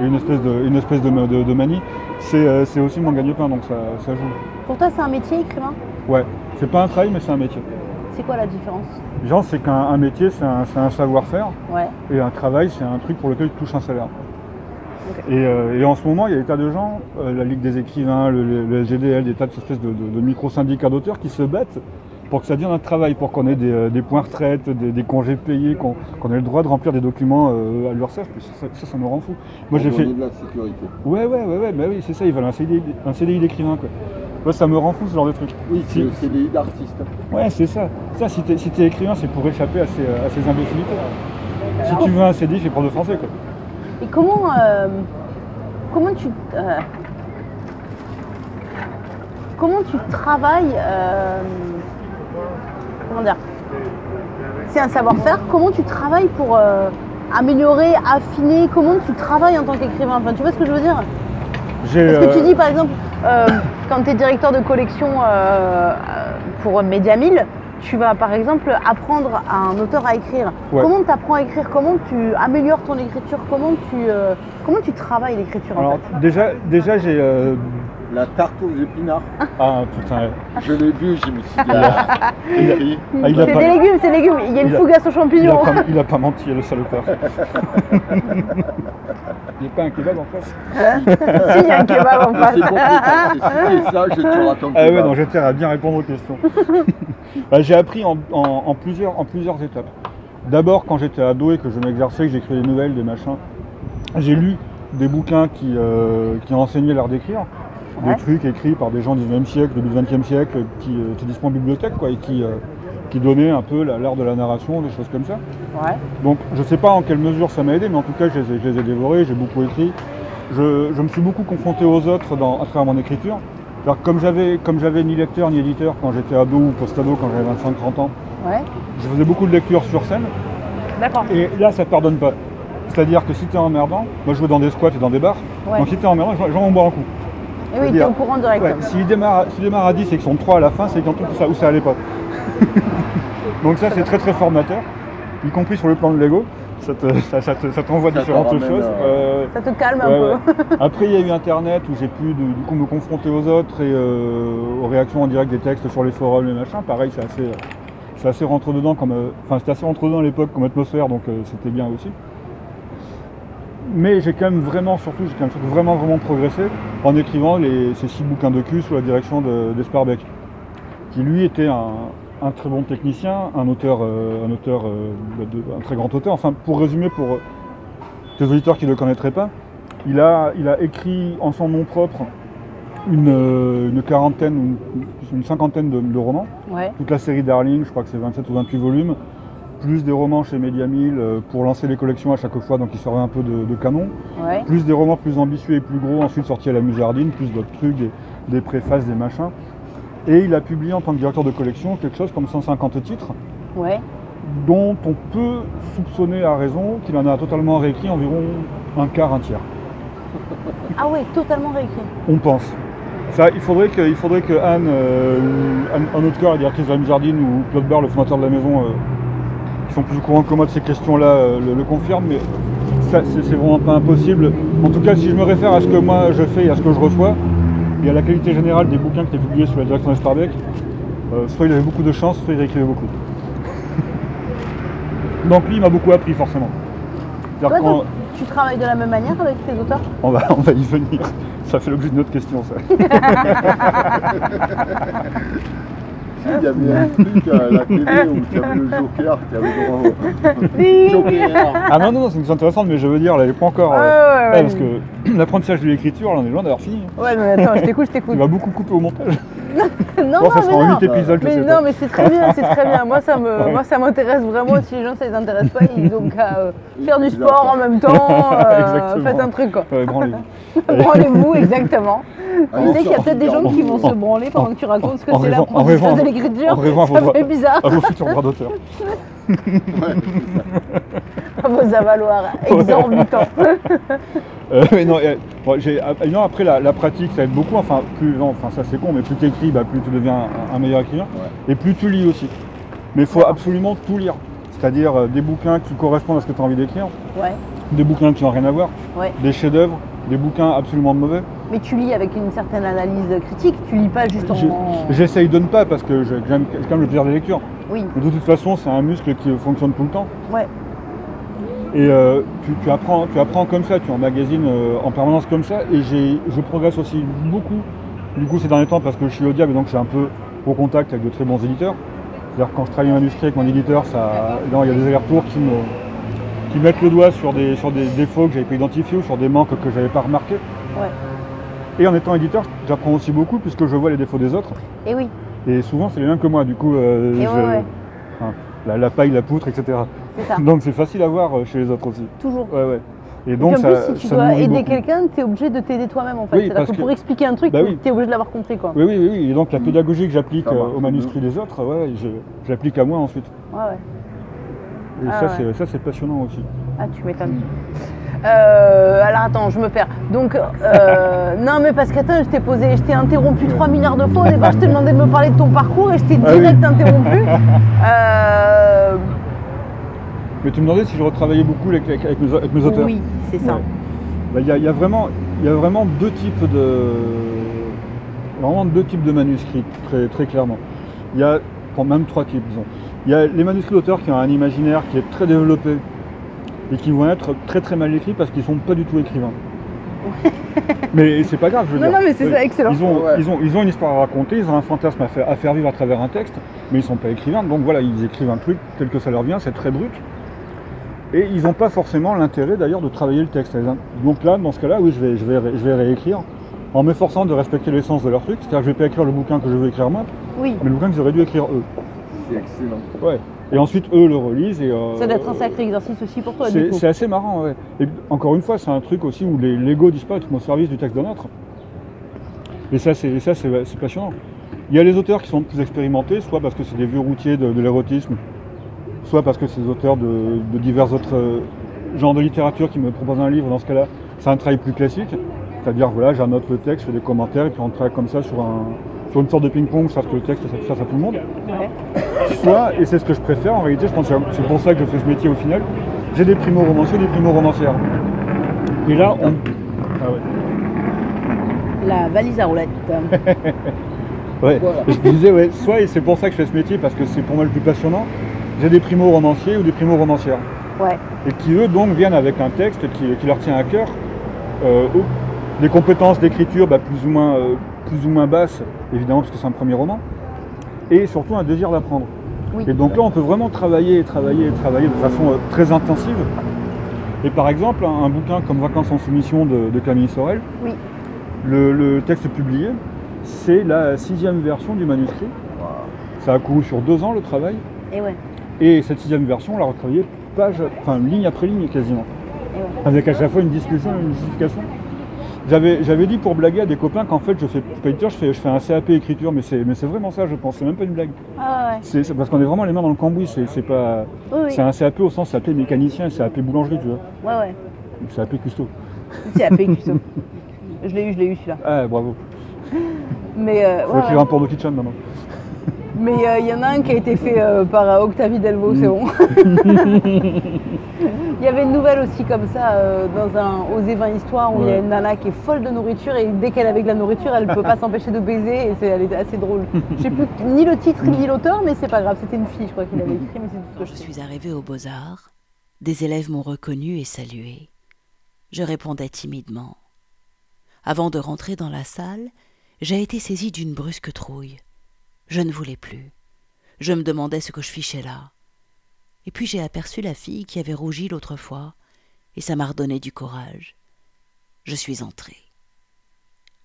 et une espèce de, une espèce de, de- de manie, c'est euh, c'est aussi mon gagne-pain, donc ça, ça joue. Pour toi, c'est un métier écrivain? Ouais, c'est pas un travail, mais c'est un métier. C'est quoi la différence Genre, c'est qu'un un métier, c'est un, savoir-faire, Ouais. et un travail, c'est un truc pour lequel tu touches un salaire. Et, euh, et en ce moment, il y a des tas de gens, euh, la Ligue des écrivains, le, le- le LGDL, des tas de espèces de, de- de micro-syndicats d'auteurs qui se battent pour que ça devienne un travail, pour qu'on ait des, euh, des points retraite, des, des congés payés, qu'on ait le droit de remplir des documents euh, à l'URSSAF. Ça, ça, ça me rend fou. Moi, j'ai fait. de la sécurité. Ouais, ouais, ouais, ouais, bah oui, c'est ça, ils veulent un CDI, un CDI d'écrivain, quoi. Moi, ça me rend fou ce genre de truc. Oui, c'est Si- CDI d'artiste. Ouais, c'est ça. Ça, si t'es si t'es écrivain, c'est pour échapper à ces, à ces imbécilités. Si tu veux un CDI, fais prof de français, quoi. Et comment, euh, comment tu, euh, comment tu travailles, euh, comment dire, c'est un savoir-faire. Comment tu travailles pour euh, améliorer, affiner? Comment tu travailles en tant qu'écrivain? Enfin, tu vois ce que je veux dire? Parce que tu dis par exemple, euh, quand tu es directeur de collection euh, euh, pour Media 1000, tu vas par exemple apprendre à un auteur à écrire. Ouais. Comment tu apprends à écrire? Comment tu améliores ton écriture? Comment tu, euh, comment tu travailles l'écriture en fait? déjà, déjà j'ai. La tarte aux épinards. Ah, putain. Je l'ai vu, je me suis dit, ah, écrit. Ah, il a C'est pas- des légumes, c'est des légumes. Il y a une il a- fougasse aux Il a, champignons. pas, il a pas menti, le salopard. [laughs] il n'y a pas un kebab en face? Si, il y a un kebab en [laughs] face. C'est c'est ça, je te raconte. Ah ouais, non, j'étais à bien répondre aux questions. [laughs] Bah, j'ai appris en, en- en plusieurs, en plusieurs étapes. D'abord, quand j'étais ado et que je m'exerçais, que j'écrivais des nouvelles, des machins, j'ai lu des bouquins qui, euh, qui enseignaient l'art d'écrire. Ouais. Des trucs écrits par des gens du 19e siècle, du 20e siècle, qui euh, étaient disponibles en bibliothèque, quoi, et qui, euh, qui donnaient un peu la- l'art de la narration, des choses comme ça. Ouais. Donc je ne sais pas en quelle mesure ça m'a aidé, mais en tout cas je les ai, je les ai dévorés, j'ai beaucoup écrit. Je, je me suis beaucoup confronté aux autres dans, à travers mon écriture. Alors, comme j'avais comme j'avais ni lecteur ni éditeur quand j'étais ado ou post-ado quand j'avais 25-30 ans, Ouais. je faisais beaucoup de lectures sur scène. D'accord. Et là ça pardonne pas. C'est-à-dire que si t'es emmerdant, moi je jouais dans des squats et dans des bars, Ouais. donc si t'es emmerdant, j'en j'en boire un coup. Et oui, tu es C'est-à-dire- au courant direct. Ouais, s'il démarre, à 10 et qu'ils sont 3 à la fin, c'est qu'en tout ça où ça allait pas. [laughs] Donc ça c'est très très formateur, y compris sur le plan de l'ego. Ça te- ça- ça te- ça t'envoie te différentes choses. euh, Ça te calme un ouais, peu. ouais. Après il y a eu internet où j'ai pu du coup me confronter aux autres et euh, aux réactions en direct des textes sur les forums et machin. Pareil c'est assez, c'est assez rentre dedans comme, euh, enfin c'était assez rentre dedans à l'époque comme atmosphère donc euh, c'était bien aussi. Mais j'ai quand même vraiment, surtout, j'ai quand même vraiment vraiment progressé en écrivant les, ces six bouquins de cul sous la direction de- d'Esparbeck, qui lui était un, un très bon technicien, un auteur, euh, un auteur, euh, de- un très grand auteur. Enfin, pour résumer, pour euh, tes auditeurs qui ne le connaîtraient pas, il a, il a écrit en son nom propre une, une quarantaine, une, une cinquantaine de, de romans. Ouais. Toute la série Darling, je crois que c'est 27 ou 28 volumes, plus des romans chez Media 1000 euh, pour lancer les collections à chaque fois, donc il servait un peu de, de canon Ouais. plus des romans plus ambitieux et plus gros, ensuite sortis à la Musardine, plus d'autres trucs, des, des préfaces, des machins. Et il a publié en tant que directeur de collection quelque chose comme 150 titres, Ouais. dont on peut soupçonner à raison qu'il en a totalement réécrit environ un quart, un tiers. [laughs] Ah ouais, totalement réécrit. On pense. Ça, il faudrait que, il faudrait que Anne, euh, Anne- un autre corps, la directrice de la Musardine, ou Claude Barre, le fondateur de la maison, euh, qui sont plus au courant que moi de ces questions-là, euh, le, le confirment, mais ça, c'est vraiment pas impossible. En tout cas, si je me réfère à ce que moi je fais et à ce que je reçois, et à la qualité générale des bouquins qui étaient publiés sous la direction d'Esparbeck, euh, soit il avait beaucoup de chance, soit il écrivait beaucoup. [laughs] Donc lui, il m'a beaucoup appris, forcément. Donc, tu travailles de la même manière avec tes auteurs? On va, on va y venir. Ça fait l'objet d'une autre question, ça. [laughs] Si, il y avait un truc à la télé [laughs] où tu avais le Joker qui avait droit au Joker. Ah non, non, non, c'est une question intéressante, mais je veux dire, elle n'est pas encore. euh, Ouais, ouais, ouais, ouais. parce que [clears throat] l'apprentissage de l'écriture, là, on est loin d'avoir fini. Ouais, mais attends, je t'écoute, je t'écoute. Tu vas beaucoup couper au montage. [laughs] non, Bon, ça non, sera en mais non. 8 épisodes, je Mais sais non, pas. mais c'est très bien, c'est très bien. Moi, ça me, Ouais. [laughs] moi, ça m'intéresse vraiment. Si les gens, ça les intéresse pas, ils ont qu'à euh, faire du sport en même temps. [laughs] euh, faites un truc, quoi. Ouais, branlez-vous. Branlez-vous, exactement. Tu sais qu'il y a peut-être des gens qui vont se branler pendant que tu racontes ce que c'est l'apprentissage rêvant- de l'écriture. Ça fait bizarre. À vos futurs droits d'auteur. À vos avaloirs exorbitants. [laughs] Euh, mais non, euh, bon, j'ai- ah, non, après la, la pratique, ça aide beaucoup. Enfin, plus, non, enfin ça c'est con, mais plus tu écris, bah, plus tu deviens un, un meilleur écrivain. Ouais. Et plus tu lis aussi. Mais il faut absolument tout lire. C'est-à-dire euh, des bouquins qui correspondent à ce que tu as envie d'écrire. Ouais. des bouquins qui n'ont rien à voir, Ouais. des chefs-d'œuvre, des bouquins absolument mauvais. Mais tu lis avec une certaine analyse critique, tu lis pas juste en. J'essaye de ne pas parce que j'ai j'aime j'ai quand même le plaisir de la lecture. Oui, Mais de toute façon, c'est un muscle qui fonctionne tout le temps. ouais. Et euh, tu, tu apprends, tu apprends comme ça, tu emmagasines euh, en permanence comme ça. Et je progresse aussi beaucoup, du coup, ces derniers temps, parce que je suis au diable donc je suis un peu au contact avec de très bons éditeurs. C'est-à-dire quand je travaille un manuscrit avec mon éditeur, ça, non, il y a des allers-retours qui me, qui mettent le doigt sur des, sur des défauts que j'avais pas identifiés ou sur des manques que j'avais pas remarqués. Ouais. Et en étant éditeur, j'apprends aussi beaucoup puisque je vois les défauts des autres. Et oui, Et souvent, c'est les mêmes que moi. Du coup, euh, Et je- ouais, ouais. enfin, la, la paille, la poutre, etc. c'est ça. Donc c'est facile à voir euh, chez les autres aussi. Toujours. Ouais, ouais. Et Et donc puis en ça, plus, si tu ça dois aider quelqu'un, tu es obligé de t'aider toi-même en fait. Oui, C'est-à-dire parce que, que- pour expliquer un truc, Bah oui. tu es obligé de l'avoir compris quoi. Oui, oui, oui, oui. Et donc la pédagogie que j'applique euh, au manuscrit des autres, ouais, je, je l'applique à moi ensuite. Ouais, ouais. Et Ah ça, ouais. c'est ça, c'est passionnant aussi. Ah, tu m'étonnes. Euh, alors attends, je me perds. Donc, euh, non, mais parce qu'attends, je t'ai posé, je t'ai interrompu 3 milliards de fois. Au départ, je t'ai demandé de me parler de ton parcours et je t'ai Ah oui. direct interrompu. Euh, Mais tu me demandais si je retravaillais beaucoup avec, avec- avec mes, avec mes auteurs. oui, c'est ça. Ouais. Bah, Il y, a- il y a vraiment, il y a vraiment deux types de, vraiment deux types de manuscrits très, très clairement. Il y a, bon, même trois types, disons. Il y a les manuscrits d'auteurs qui ont un imaginaire qui est très développé et qui vont être très très mal écrits parce qu'ils sont pas du tout écrivains. mais c'est pas grave, je veux Non, dire. non, mais c'est ça, excellent. Ils ont, Ouais. ils, ont, ils ont une histoire à raconter, ils ont un fantasme à faire, à faire vivre à travers un texte, mais ils sont pas écrivains. Donc voilà, ils écrivent un truc tel que ça leur vient, c'est très brut. Et ils n'ont pas forcément l'intérêt d'ailleurs de travailler le texte. Donc là, dans ce cas-là, oui, je vais, je vais, ré- je vais réécrire en m'efforçant de respecter l'essence de leur truc. C'est-à-dire que je vais pas écrire le bouquin que je veux écrire moi, Oui, mais le bouquin qu'ils auraient dû écrire eux. C'est excellent. Ouais. Et ensuite, eux le relisent. Et, euh, ça doit être un sacré exercice aussi pour toi, c'est assez marrant, ouais. Et encore une fois, c'est un truc aussi où les Lego disent pas au service du texte d'un autre. Et ça, c'est passionnant. Il y a les auteurs qui sont plus expérimentés, soit parce que c'est des vieux routiers de, de l'érotisme, soit parce que c'est des auteurs de, de divers autres euh, genres de littérature qui me proposent un livre. Dans ce cas-là, c'est un travail plus classique. C'est-à-dire, voilà, j'annote le texte, je fais des commentaires, et puis on travaille comme ça sur, un, sur une sorte de ping-pong, sauf que le texte ça à tout le monde. Ouais. Soit, et c'est ce que je préfère en réalité, je pense que c'est pour ça que je fais ce métier au final, j'ai des primo-romanciers, des primo-romancières. Et là, on. Ah ouais. La valise à roulettes. [laughs] Ouais. Voilà. Je disais, ouais, soit, et c'est pour ça que je fais ce métier, parce que c'est pour moi le plus passionnant, j'ai des primo-romanciers ou des primo-romancières. Ouais. Et qui, eux, donc, viennent avec un texte qui, qui leur tient à cœur, euh, des compétences d'écriture bah, plus, ou moins, euh, plus ou moins basses, évidemment, parce que c'est un premier roman, et surtout un désir d'apprendre. Oui. Et donc là, on peut vraiment travailler travailler et travailler de façon euh, très intensive. Et par exemple, un, un bouquin comme Vacances en soumission de, de Camille Sorel, Oui. le, le texte publié, c'est la sixième version du manuscrit. Ça a couru sur deux ans le travail. Et ouais. Et cette sixième version, on l'a retravaillée page, enfin ligne après ligne quasiment. Ouais. Avec à chaque fois une discussion, une justification. J'avais, dit pour blaguer à des copains qu'en fait je fais je fais, je fais un CAP écriture, mais c'est, mais c'est vraiment ça je pense, c'est même pas une blague. Ah ouais. C'est, parce qu'on est vraiment les mains dans le cambouis, c'est, c'est pas. Oui, oui. C'est un CAP au sens CAP mécanicien et CAP boulangerie, tu vois. Ouais, ouais. Ou CAP custo. C'est AP [laughs] Custo. Je l'ai eu, je l'ai eu celui-là. Ah bravo. Mais euh, Faut ouais, écrire ouais. un porno kitchen maintenant. Mais euh, il y en a un qui a été fait euh, par euh, Octavie Delvaux, c'est bon. [laughs] Il y avait une nouvelle aussi comme ça euh, dans un Osez 20 histoires où il y a une nana qui est folle de nourriture et dès qu'elle est avec la nourriture, elle ne peut pas s'empêcher de baiser et c'est, elle est assez drôle. Je sais plus ni le titre ni l'auteur, mais c'est pas grave, c'était une fille, je crois qu'il avait écrit, mais c'est Quand que je suis arrivée aux beaux-arts, des élèves m'ont reconnue et saluée. Je répondais timidement. Avant de rentrer dans la salle, j'ai été saisie d'une brusque trouille. Je ne voulais plus. Je me demandais ce que je fichais là. Et puis j'ai aperçu la fille qui avait rougi l'autre fois, et ça m'a redonné du courage. Je suis entrée.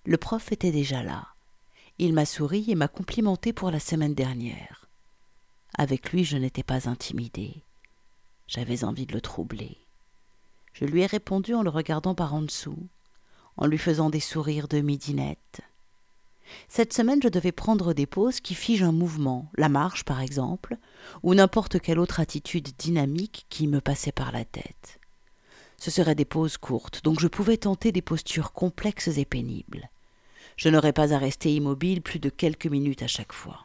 Le prof était déjà là. Il m'a souri et m'a complimenté pour la semaine dernière. Avec lui, je n'étais pas intimidée. J'avais envie de le troubler. Je lui ai répondu en le regardant par en dessous, en lui faisant des sourires de midinette. Cette semaine, je devais prendre des pauses qui figent un mouvement, la marche par exemple, ou n'importe quelle autre attitude dynamique qui me passait par la tête. Ce seraient des pauses courtes, donc je pouvais tenter des postures complexes et pénibles. Je n'aurais pas à rester immobile plus de quelques minutes à chaque fois.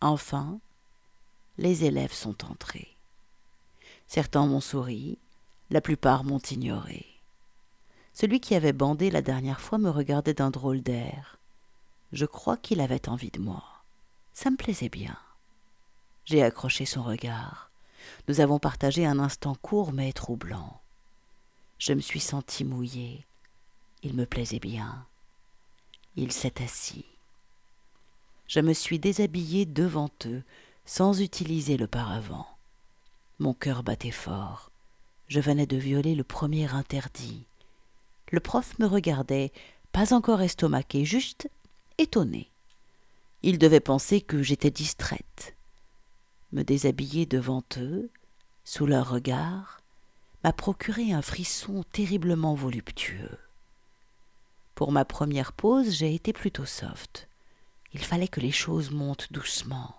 Enfin, les élèves sont entrés. Certains m'ont souri, La plupart m'ont ignoré. Celui qui avait bandé la dernière fois me regardait d'un drôle d'air. Je crois qu'il avait envie de moi. Ça me plaisait bien. J'ai accroché son regard. Nous avons partagé un instant court mais troublant. Je me suis senti mouillée. Il me plaisait bien. Il s'est assis. Je me suis déshabillée devant eux, sans utiliser le paravent. Mon cœur battait fort. Je venais de violer le premier interdit. Le prof me regardait, pas encore estomaqué, juste étonné. Il devait penser que j'étais distraite. Me déshabiller devant eux, sous leur regard, m'a procuré un frisson terriblement voluptueux. Pour ma première pause, j'ai été plutôt soft. Il fallait que les choses montent doucement.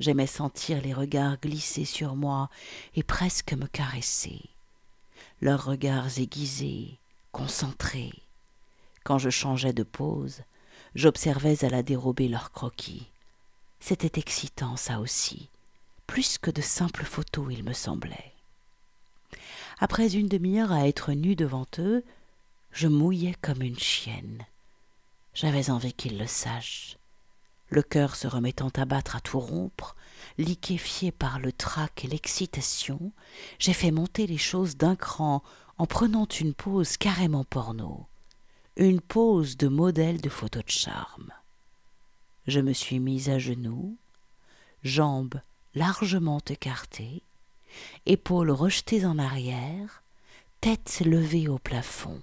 J'aimais sentir les regards glisser sur moi et presque me caresser. Leurs regards aiguisés, concentrés. Quand je changeais de pose, j'observais à la dérobée leurs croquis. C'était excitant, ça aussi, plus que de simples photos, il me semblait. Après une demi-heure à être nue devant eux, je mouillais comme une chienne. J'avais envie qu'ils le sachent. Le cœur se remettant à battre à tout rompre, liquéfié par le trac et l'excitation, j'ai fait monter les choses d'un cran en prenant une pose carrément porno, une pose de modèle de photo de charme. Je me suis mise à genoux, jambes largement écartées, épaules rejetées en arrière, tête levée au plafond.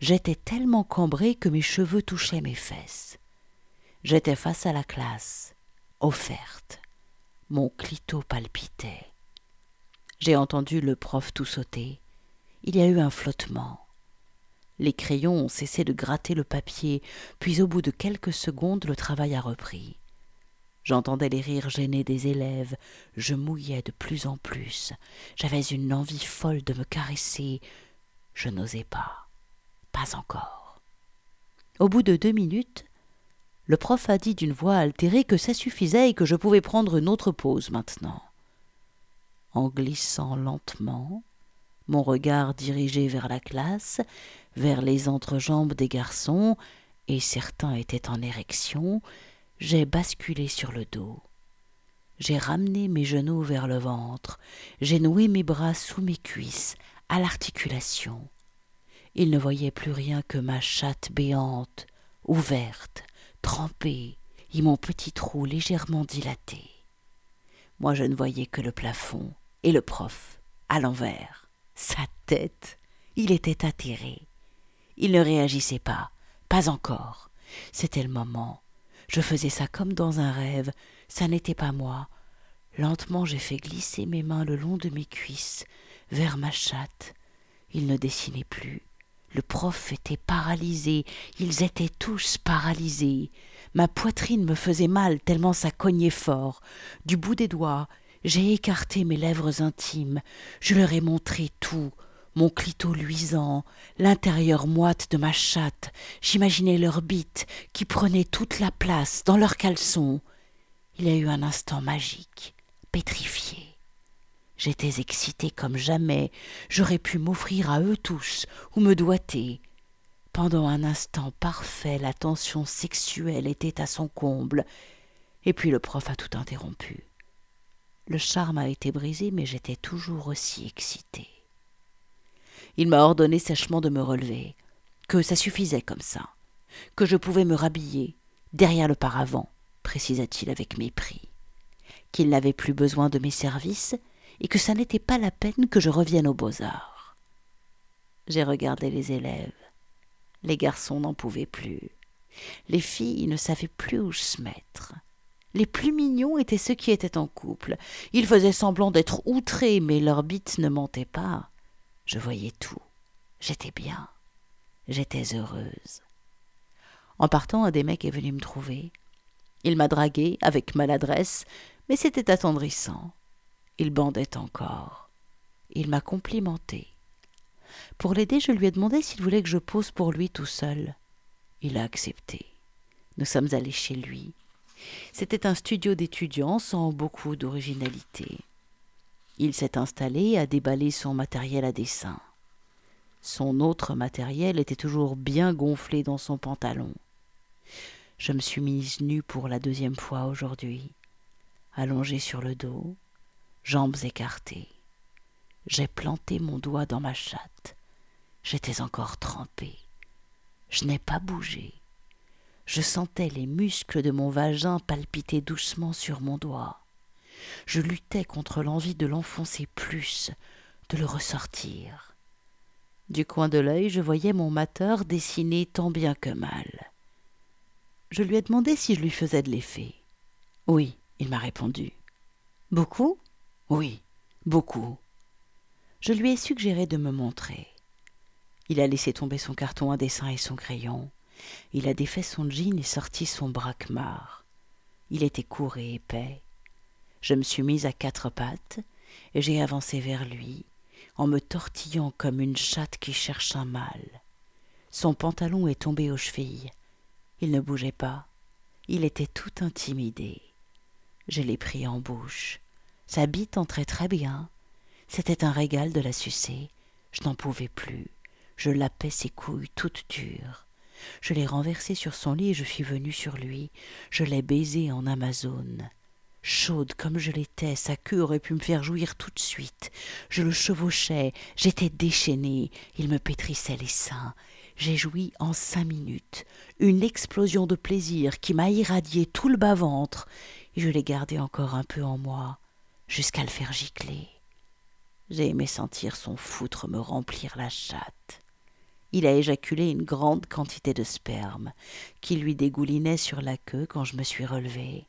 J'étais tellement cambrée que mes cheveux touchaient mes fesses. J'étais face à la classe, offerte. Mon clito palpitait. J'ai entendu le prof tout sauter. Il y a eu un flottement. Les crayons ont cessé de gratter le papier, puis au bout de quelques secondes le travail a repris. J'entendais les rires gênés des élèves, je mouillais de plus en plus, j'avais une envie folle de me caresser, je n'osais pas. Pas encore. Au bout de deux minutes, le prof a dit d'une voix altérée que ça suffisait et que je pouvais prendre une autre pause maintenant. En glissant lentement, mon regard dirigé vers la classe, vers les entrejambes des garçons, et certains étaient en érection, j'ai basculé sur le dos. J'ai ramené mes genoux vers le ventre, j'ai noué mes bras sous mes cuisses, à l'articulation. Il ne voyait plus rien que ma chatte béante, ouverte, trempée, et mon petit trou légèrement dilaté. Moi je ne voyais que le plafond et le prof, à l'envers. Sa tête. Il était atterré. Il ne réagissait pas, pas encore. C'était le moment. Je faisais ça comme dans un rêve. Ça n'était pas moi. Lentement j'ai fait glisser mes mains le long de mes cuisses, vers ma chatte. Il ne dessinait plus. Le prof était paralysé, ils étaient tous paralysés. Ma poitrine me faisait mal tellement ça cognait fort. Du bout des doigts, j'ai écarté mes lèvres intimes, je leur ai montré tout, mon clito luisant, l'intérieur moite de ma chatte, j'imaginais leurs bites qui prenaient toute la place dans leurs caleçons. Il y a eu un instant magique, pétrifié. J'étais excitée comme jamais, j'aurais pu m'offrir à eux tous ou me doiter. Pendant un instant parfait, la tension sexuelle était à son comble, et puis le prof a tout interrompu. Le charme a été brisé, mais j'étais toujours aussi excitée. Il m'a ordonné sèchement de me relever, que ça suffisait comme ça, que je pouvais me rhabiller, derrière le paravent, précisa-t-il avec mépris, qu'il n'avait plus besoin de mes services, et que ça n'était pas la peine que je revienne aux beaux-arts. J'ai regardé les élèves. Les garçons n'en pouvaient plus. Les filles ne savaient plus où se mettre. Les plus mignons étaient ceux qui étaient en couple. Ils faisaient semblant d'être outrés, mais leur bite ne mentait pas. Je voyais tout. J'étais bien. J'étais heureuse. En partant, un des mecs est venu me trouver. Il m'a dragué avec maladresse, mais c'était attendrissant. Il bandait encore. Il m'a complimenté. Pour l'aider, je lui ai demandé s'il voulait que je pose pour lui tout seul. Il a accepté. Nous sommes allés chez lui. C'était un studio d'étudiants sans beaucoup d'originalité. Il s'est installé, a déballé son matériel à dessin. Son autre matériel était toujours bien gonflé dans son pantalon. Je me suis mise nue pour la deuxième fois aujourd'hui, allongée sur le dos, jambes écartées. J'ai planté mon doigt dans ma chatte. J'étais encore trempée. Je n'ai pas bougé. Je sentais les muscles de mon vagin palpiter doucement sur mon doigt. Je luttais contre l'envie de l'enfoncer plus, de le ressortir. Du coin de l'œil, je voyais mon mateur dessiner tant bien que mal. Je lui ai demandé si je lui faisais de l'effet. Oui, il m'a répondu. Beaucoup? Oui, beaucoup. Je lui ai suggéré de me montrer. Il a laissé tomber son carton à dessin et son crayon. Il a défait son jean et sorti son braquemar. Il était court et épais. Je me suis mise à quatre pattes et j'ai avancé vers lui, en me tortillant comme une chatte qui cherche un mâle. Son pantalon est tombé aux chevilles. Il ne bougeait pas. Il était tout intimidé. Je l'ai pris en bouche. Sa bite entrait très bien. C'était un régal de la sucer. Je n'en pouvais plus. Je lapais ses couilles toutes dures. Je l'ai renversé sur son lit et je suis venue sur lui. Je l'ai baisé en Amazone. Chaude comme je l'étais, sa queue aurait pu me faire jouir tout de suite. Je le chevauchais, j'étais déchaînée, il me pétrissait les seins. J'ai joui en cinq minutes, une explosion de plaisir qui m'a irradié tout le bas-ventre, et je l'ai gardé encore un peu en moi, jusqu'à le faire gicler. J'ai aimé sentir son foutre me remplir la chatte. Il a éjaculé une grande quantité de sperme, qui lui dégoulinait sur la queue quand je me suis relevée.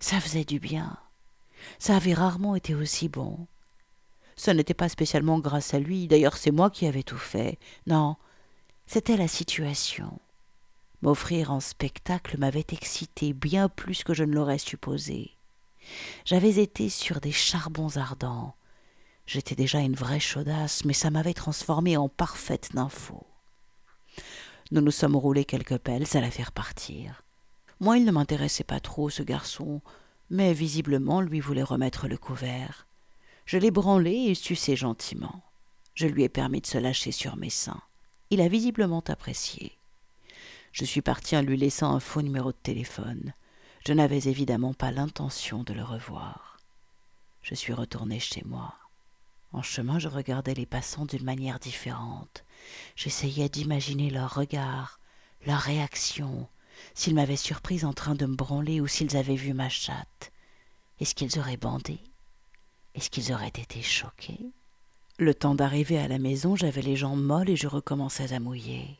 Ça faisait du bien. Ça avait rarement été aussi bon. Ce n'était pas spécialement grâce à lui, d'ailleurs c'est moi qui avais tout fait. Non, c'était la situation. M'offrir en spectacle m'avait excité bien plus que je ne l'aurais supposé. J'avais été sur des charbons ardents. J'étais déjà une vraie chaudasse, mais ça m'avait transformée en parfaite nympho. Nous nous sommes roulés quelques pelles à la faire partir. Moi, il ne m'intéressait pas trop, ce garçon, mais visiblement lui voulait remettre le couvert. Je l'ai branlé et sucé gentiment. Je lui ai permis de se lâcher sur mes seins. Il a visiblement apprécié. Je suis parti en lui laissant un faux numéro de téléphone. Je n'avais évidemment pas l'intention de le revoir. Je suis retourné chez moi. En chemin, je regardais les passants d'une manière différente. J'essayais d'imaginer leur regard, leur réaction, s'ils m'avaient surprise en train de me branler ou s'ils avaient vu ma chatte. Est-ce qu'ils auraient bandé? Est-ce qu'ils auraient été choqués? Le temps d'arriver à la maison, j'avais les jambes molles et je recommençais à mouiller.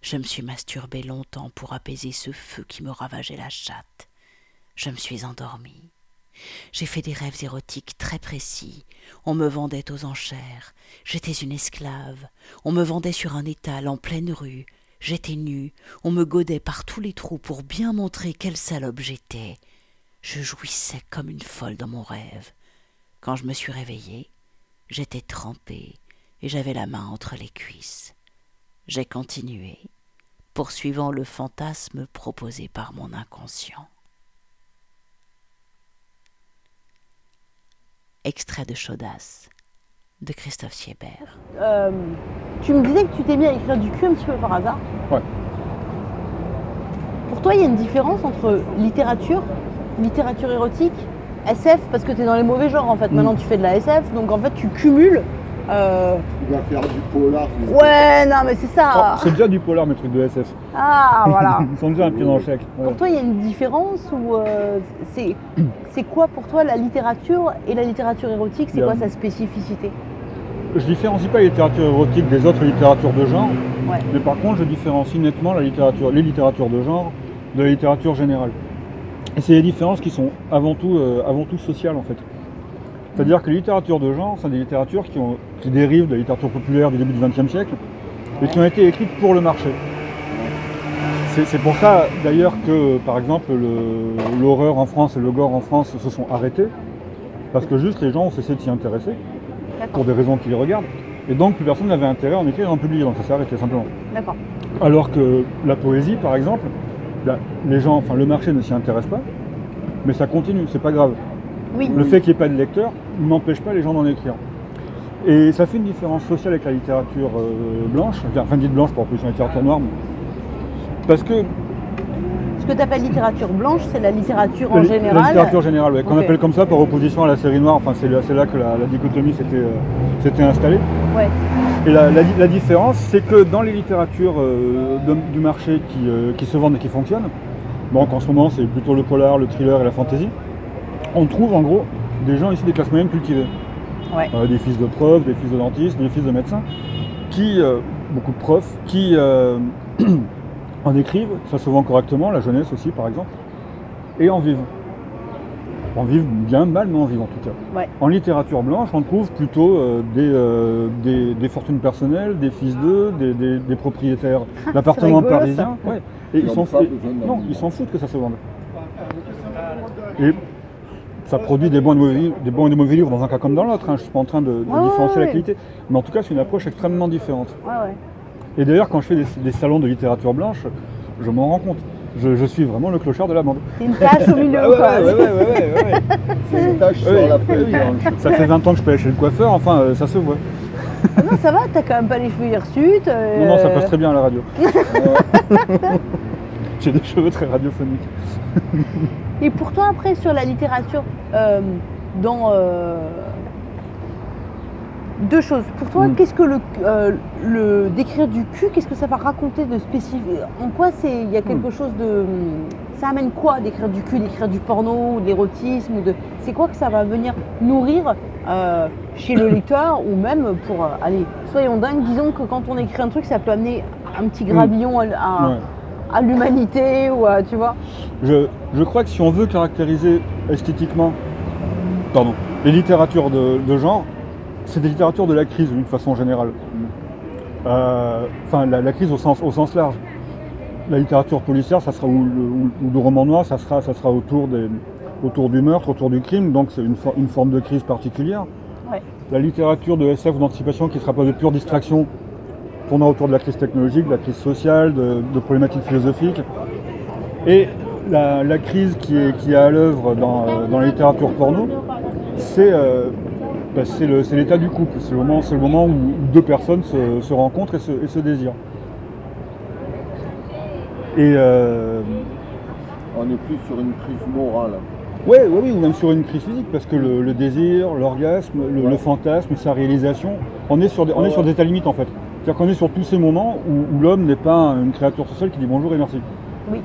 Je me suis masturbée longtemps pour apaiser ce feu qui me ravageait la chatte. Je me suis endormie. J'ai fait des rêves érotiques très précis. On me vendait aux enchères. J'étais une esclave. On me vendait sur un étal en pleine rue. J'étais nue, on me godait par tous les trous pour bien montrer quelle salope j'étais. Je jouissais comme une folle dans mon rêve. Quand je me suis réveillée, j'étais trempée et j'avais la main entre les cuisses. J'ai continué, poursuivant le fantasme proposé par mon inconscient. Extrait de Chaudasse de Christophe Siebert. Euh, tu me disais que tu t'es mis à écrire du cul un petit peu par hasard. Ouais. Pour toi, il y a une différence entre littérature, littérature érotique, SF, parce que tu es dans les mauvais genres en fait. Maintenant, tu fais de la SF, donc en fait, tu cumules. Euh, Il va faire du polar. Ouais, non, mais c'est Oh, ça. c'est déjà du polar, mes trucs de SF. Ah, voilà. [laughs] Ils sont déjà un pied dans le chèque. Ouais. Pour toi, il y a une différence ou euh, c'est c'est quoi pour toi la littérature et la littérature érotique? C'est quoi sa spécificité? Je différencie pas la littérature érotique des autres littératures de genre, Ouais. mais par contre, je différencie nettement la littérature, les littératures de genre de la littérature générale. Et c'est des différences qui sont avant tout, euh, avant tout sociales en fait. C'est-à-dire que les littératures de genre sont des littératures qui, ont, qui dérivent de la littérature populaire du début du XXe siècle et qui ont été écrites pour le marché. C'est c'est pour ça d'ailleurs que, par exemple, le- l'horreur en France et le gore en France se sont arrêtés, parce que juste les gens ont cessé de s'y intéresser, pour des raisons qui les regardent, et donc plus personne n'avait intérêt à en écrire et à en publier, donc ça s'est arrêté simplement. D'accord. Alors que la poésie, par exemple, là, les gens, enfin le marché ne s'y intéresse pas, mais ça continue, c'est pas grave. Oui. Le fait qu'il n'y ait pas de lecteurs, n'empêche pas les gens d'en écrire. Et ça fait une différence sociale avec la littérature euh, blanche, enfin dite blanche pour opposition à la littérature noire. Parce que Ce que tu appelles littérature blanche, c'est la littérature en la, général. la littérature générale, ouais, qu'on appelle comme ça par opposition à la série noire, enfin c'est là, que la, la dichotomie s'était euh, installée. Ouais. Et la, différence, c'est que dans les littératures euh, de- du marché qui, qui se vendent et qui fonctionnent, donc en ce moment c'est plutôt le polar, le thriller et la fantasy, on trouve en gros des gens ici des classes moyennes cultivées. Ouais. Euh, des fils de profs, des fils de dentistes, des fils de médecins, qui, euh, beaucoup de profs, qui euh, [clears throat] en écrivent, ça se vend correctement, la jeunesse aussi par exemple, et en vivent. En vivent bien, mal, mais en vivent en tout cas. Ouais. En littérature blanche, on trouve plutôt euh, des, euh, des, des fortunes personnelles, des fils d'eux, des, des- des propriétaires [laughs] d'appartements parisiens. Ouais. Et ils s'en foutent. besoin d'un Non, livre. ils s'en foutent que ça se vende. Et ça produit des bons, et des mauvais, des bons et des mauvais livres dans un cas comme dans l'autre. hein. Je ne suis pas en train de, de Ouais, différencier ouais, la qualité. Mais en tout cas, c'est une approche extrêmement différente. Ouais, ouais. Et d'ailleurs, quand je fais des, des salons de littérature blanche, je m'en rends compte. Je, je suis vraiment le clochard de la bande. C'est une tâche au milieu, [laughs] Ah ouais, quoi. ouais, ouais, ouais, ouais, ouais. [laughs] C'est une tâche Ouais, sur la feuille blanche. Ça fait 20 ans que je peux aller chez le coiffeur, enfin, euh, ça se voit. Ah non, ça va, t'as quand même pas les cheveux hirsutes. euh, Non, non, ça passe très bien à la radio. [laughs] [laughs] J'ai des cheveux très radiophoniques. [laughs] Et pour toi, après, sur la littérature, euh, dans. euh, Deux choses. Pour toi, Mm. qu'est-ce que le, euh, le d'écrire du cul, qu'est-ce que ça va raconter de spécifique En quoi c'est il y a quelque Mm. chose de ça amène quoi d'écrire du cul, d'écrire du porno, ou de l'érotisme de c'est quoi que ça va venir nourrir euh, chez le lecteur ou même pour euh, allez soyons dingues, disons que quand on écrit un truc, ça peut amener un petit gravillon à, à-. Ouais. À l'humanité ou à tu vois. Je, je crois que si on veut caractériser esthétiquement pardon, les littératures de, de genre, c'est des littératures de la crise d'une façon générale. Euh, Enfin, la, la crise au sens, au sens large. La littérature policière, ça sera, ou, le- ou- le roman noir, ça sera, ça sera autour, des, autour du meurtre, autour du crime, donc c'est une, for- une forme de crise particulière. Ouais. La littérature de SF ou d'anticipation qui ne sera pas de pure distraction, tournant autour de la crise technologique, de la crise sociale, de, de problématiques philosophiques. Et la, la crise qui est, qui est à l'œuvre dans, euh, dans la littérature porno, c'est euh, bah, c'est l'état du couple. C'est le moment, le moment où deux personnes se, se rencontrent et se, et se désirent. Et euh, On est plus sur une crise morale. ouais, ouais, oui, ou même sur une crise physique, parce que le, le désir, l'orgasme, le, Ouais. le fantasme, sa réalisation, on est sur des, on Ouais, est sur ouais. des états limites en fait. C'est-à-dire qu'on est sur tous ces moments où, où l'homme n'est pas une créature sociale qui dit bonjour et merci. Oui.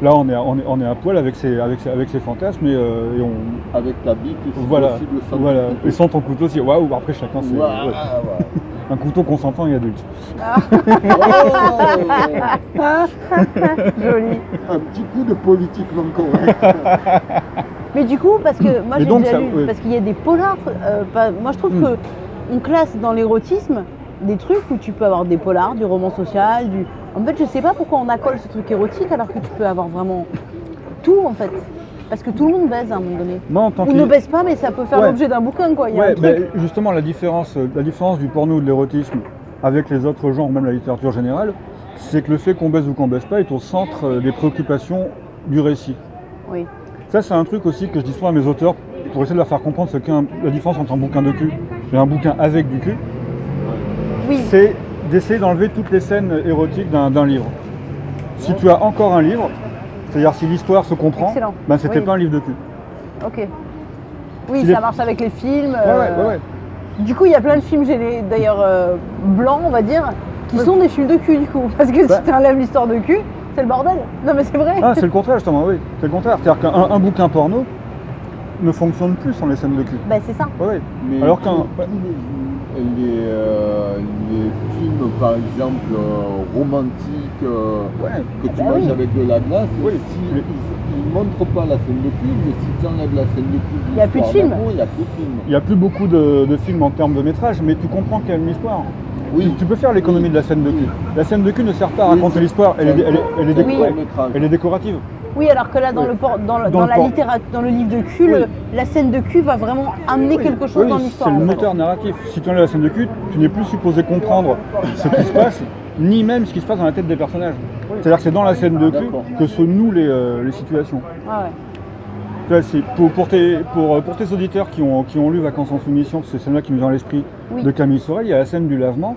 Là, on est, à- on est, on est à poil avec ses, avec ses, avec ses fantasmes et, euh, et on, Avec ta bite, si Voilà, possible, sans voilà. Et sans ton couteau aussi. Waouh, après chacun c'est Ouah, ouais. ouais. un couteau consentant et adulte. Oh [laughs] Joli. un petit coup de politiquement correct. [laughs] Mais du coup, parce que moi Et j'ai donc, déjà ça- lu, parce qu'il y a des polars. euh, pas- moi je trouve Hmm. que on classe dans l'érotisme des trucs où tu peux avoir des polars, du roman social, du. En fait, je sais pas pourquoi on accole ce truc érotique alors que tu peux avoir vraiment tout en fait. Parce que tout le monde baise à un moment donné. En tant Ou que ne baise pas, mais ça peut faire Ouais. l'objet d'un bouquin quoi. Il y a Ouais, un truc. mais justement, la différence, euh, la différence du porno ou de l'érotisme avec les autres genres, même la littérature générale, c'est que le fait qu'on baise ou qu'on baise pas est au centre euh, des préoccupations du récit. Oui. Ça, c'est un truc aussi que je dis souvent à mes auteurs pour essayer de leur faire comprendre ce qu'est la différence entre un bouquin de cul et un bouquin avec du cul. Oui. c'est d'essayer d'enlever toutes les scènes érotiques d'un livre. Si tu as encore un livre, c'est-à-dire si l'histoire se comprend, Excellent. ben c'était Oui. pas un livre de cul. Ok. Oui, ça marche avec les films. Ouais, euh, ouais, ouais, ouais. Du coup, il y a plein de films, j'ai d'ailleurs euh, blancs, on va dire, qui sont des films de cul du coup. [laughs] Parce que Bah. si tu enlèves l'histoire de cul, c'est le bordel. Non mais c'est vrai. Ah, c'est le contraire justement, oui. C'est le contraire. C'est-à-dire qu'un un bouquin porno ne fonctionne plus sans les scènes de cul. Bah c'est ça. Ouais, ouais. Mais Alors qu'un- les, les, euh, les films, par exemple, euh, romantiques, euh, Ouais. que tu bah manges oui. avec de la glace, Oui. si, ils ne montrent pas la scène de cul, mais si tu enlèves la scène de cul, Il y a plus de film. Il n'y a plus de film. Il n'y a plus beaucoup de, de films en termes de métrage, mais tu comprends qu'il y a une histoire. Tu, tu peux faire l'économie de la scène de cul. La scène de cul ne sert pas à raconter l'histoire, elle est décorative. Oui, alors que là, dans, Oui. le, por- dans, le- Dans dans le la littérature, dans le livre de cul, le- la scène de cul va vraiment amener Oui, quelque chose oui, dans l'histoire. C'est le moteur narratif. Si tu enlèves la scène de cul, tu n'es plus supposé comprendre ce qui se passe, ni même ce qui se passe dans la tête des personnages. C'est-à-dire que c'est dans la scène de cul D'accord. que se nouent les, euh, les situations. Ah ouais. Vois, c'est pour, pour tes, pour, pour tes auditeurs qui ont, qui ont lu Vacances en soumission, c'est celle-là qui me vient à l'esprit, Oui. de Camille Sorel, il y a la scène du lavement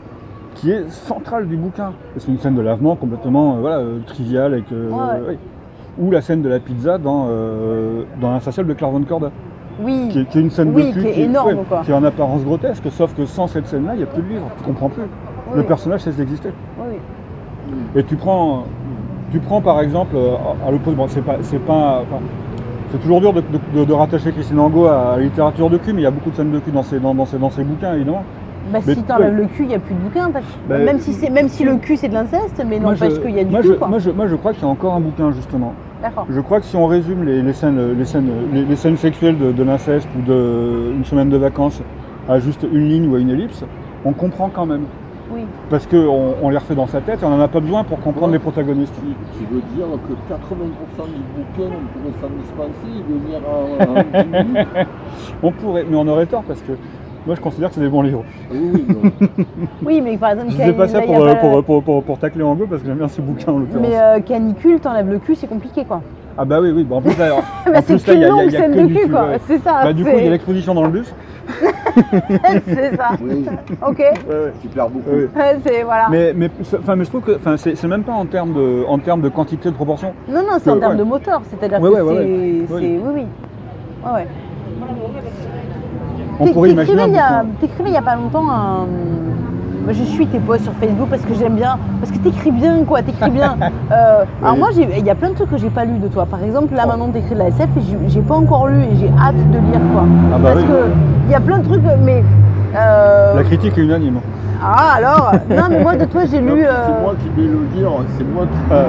qui est centrale du bouquin. C'est une scène de lavement complètement euh, voilà, euh, triviale. Avec, euh, Ouais, ouais. oui. Ou la scène de la pizza dans, euh, dans Insatiable de Claire Von Corda, Oui. qui est, qui est une scène Oui, de cul qui est énorme, quoi. qui est en apparence grotesque, sauf que sans cette scène-là, il n'y a plus de livre, tu comprends plus. Oui. Le personnage cesse d'exister. Oui. Et tu prends, tu prends par exemple, à l'opposé, bon, c'est pas, c'est pas, enfin, c'est toujours dur de, de- de- de rattacher Christine Angot à la littérature de cul, mais il y a beaucoup de scènes de cul dans ses, dans, dans ses, dans ses bouquins, évidemment. Bah, Mais si t'enlèves ouais. le cul, il n'y a plus de bouquin. Bah, même, si c'est, même si le cul c'est de l'inceste, mais n'empêche je- qu'il y a du moi, cul. je, quoi. moi, je, moi, je crois qu'il y a encore un bouquin, justement. D'accord. Je crois que si on résume les, les scènes, les, scènes, les, les scènes sexuelles de, de l'inceste ou de une semaine de vacances à juste une ligne ou à une ellipse, on comprend quand même. Oui. Parce qu'on on les refait dans sa tête et on n'en a pas besoin pour comprendre Ouais. les protagonistes. Tu, tu veux dire que 80% du bouquin, on pourrait s'en dispenser et venir en, en 10 minutes On pourrait, mais on aurait tort parce que moi je considère que c'est des bons livres. Ah Oui, oui, non. [laughs] Oui, mais par exemple, Je disais pas ça pour, a euh, pour, pour, pour, pour tacler en go parce que j'aime bien ce bouquin en l'occurrence. Mais euh, canicule, t'enlèves le cul, c'est compliqué quoi. Ah bah oui, oui, bah en plus là, [laughs] Bah, c'est a- longue scène que de du cul cul, quoi. ouais. C'est ça. Bah du coup il y a l'exposition dans le bus. [laughs] c'est ça. Oui, Ok. Ouais, ouais. tu perds beaucoup. C'est voilà. Mais, mais, enfin, mais je trouve que enfin, c'est c'est même pas en termes de, en termes de quantité de proportion. Non, non, c'est en termes ouais. de moteur, c'est-à-dire que c'est, oui, oui. Ouais, ouais. On T'é- pourrait imaginer un T'écrivais il y a- pas longtemps un. Moi, je suis tes posts sur Facebook parce que j'aime bien, parce que t'écris bien quoi, t'écris bien. [laughs] Euh, Alors moi, il y a plein de trucs que j'ai pas lu de toi. Par exemple, là Oh. maintenant t'écris de la SF et j'ai- pas encore lu et j'ai hâte de lire quoi. Ah bah parce oui. que il y a plein de trucs, mais. euh, La critique est unanime. Ah alors Non mais moi de toi j'ai lu. puis euh, C'est moi qui vais le dire, c'est moi qui euh,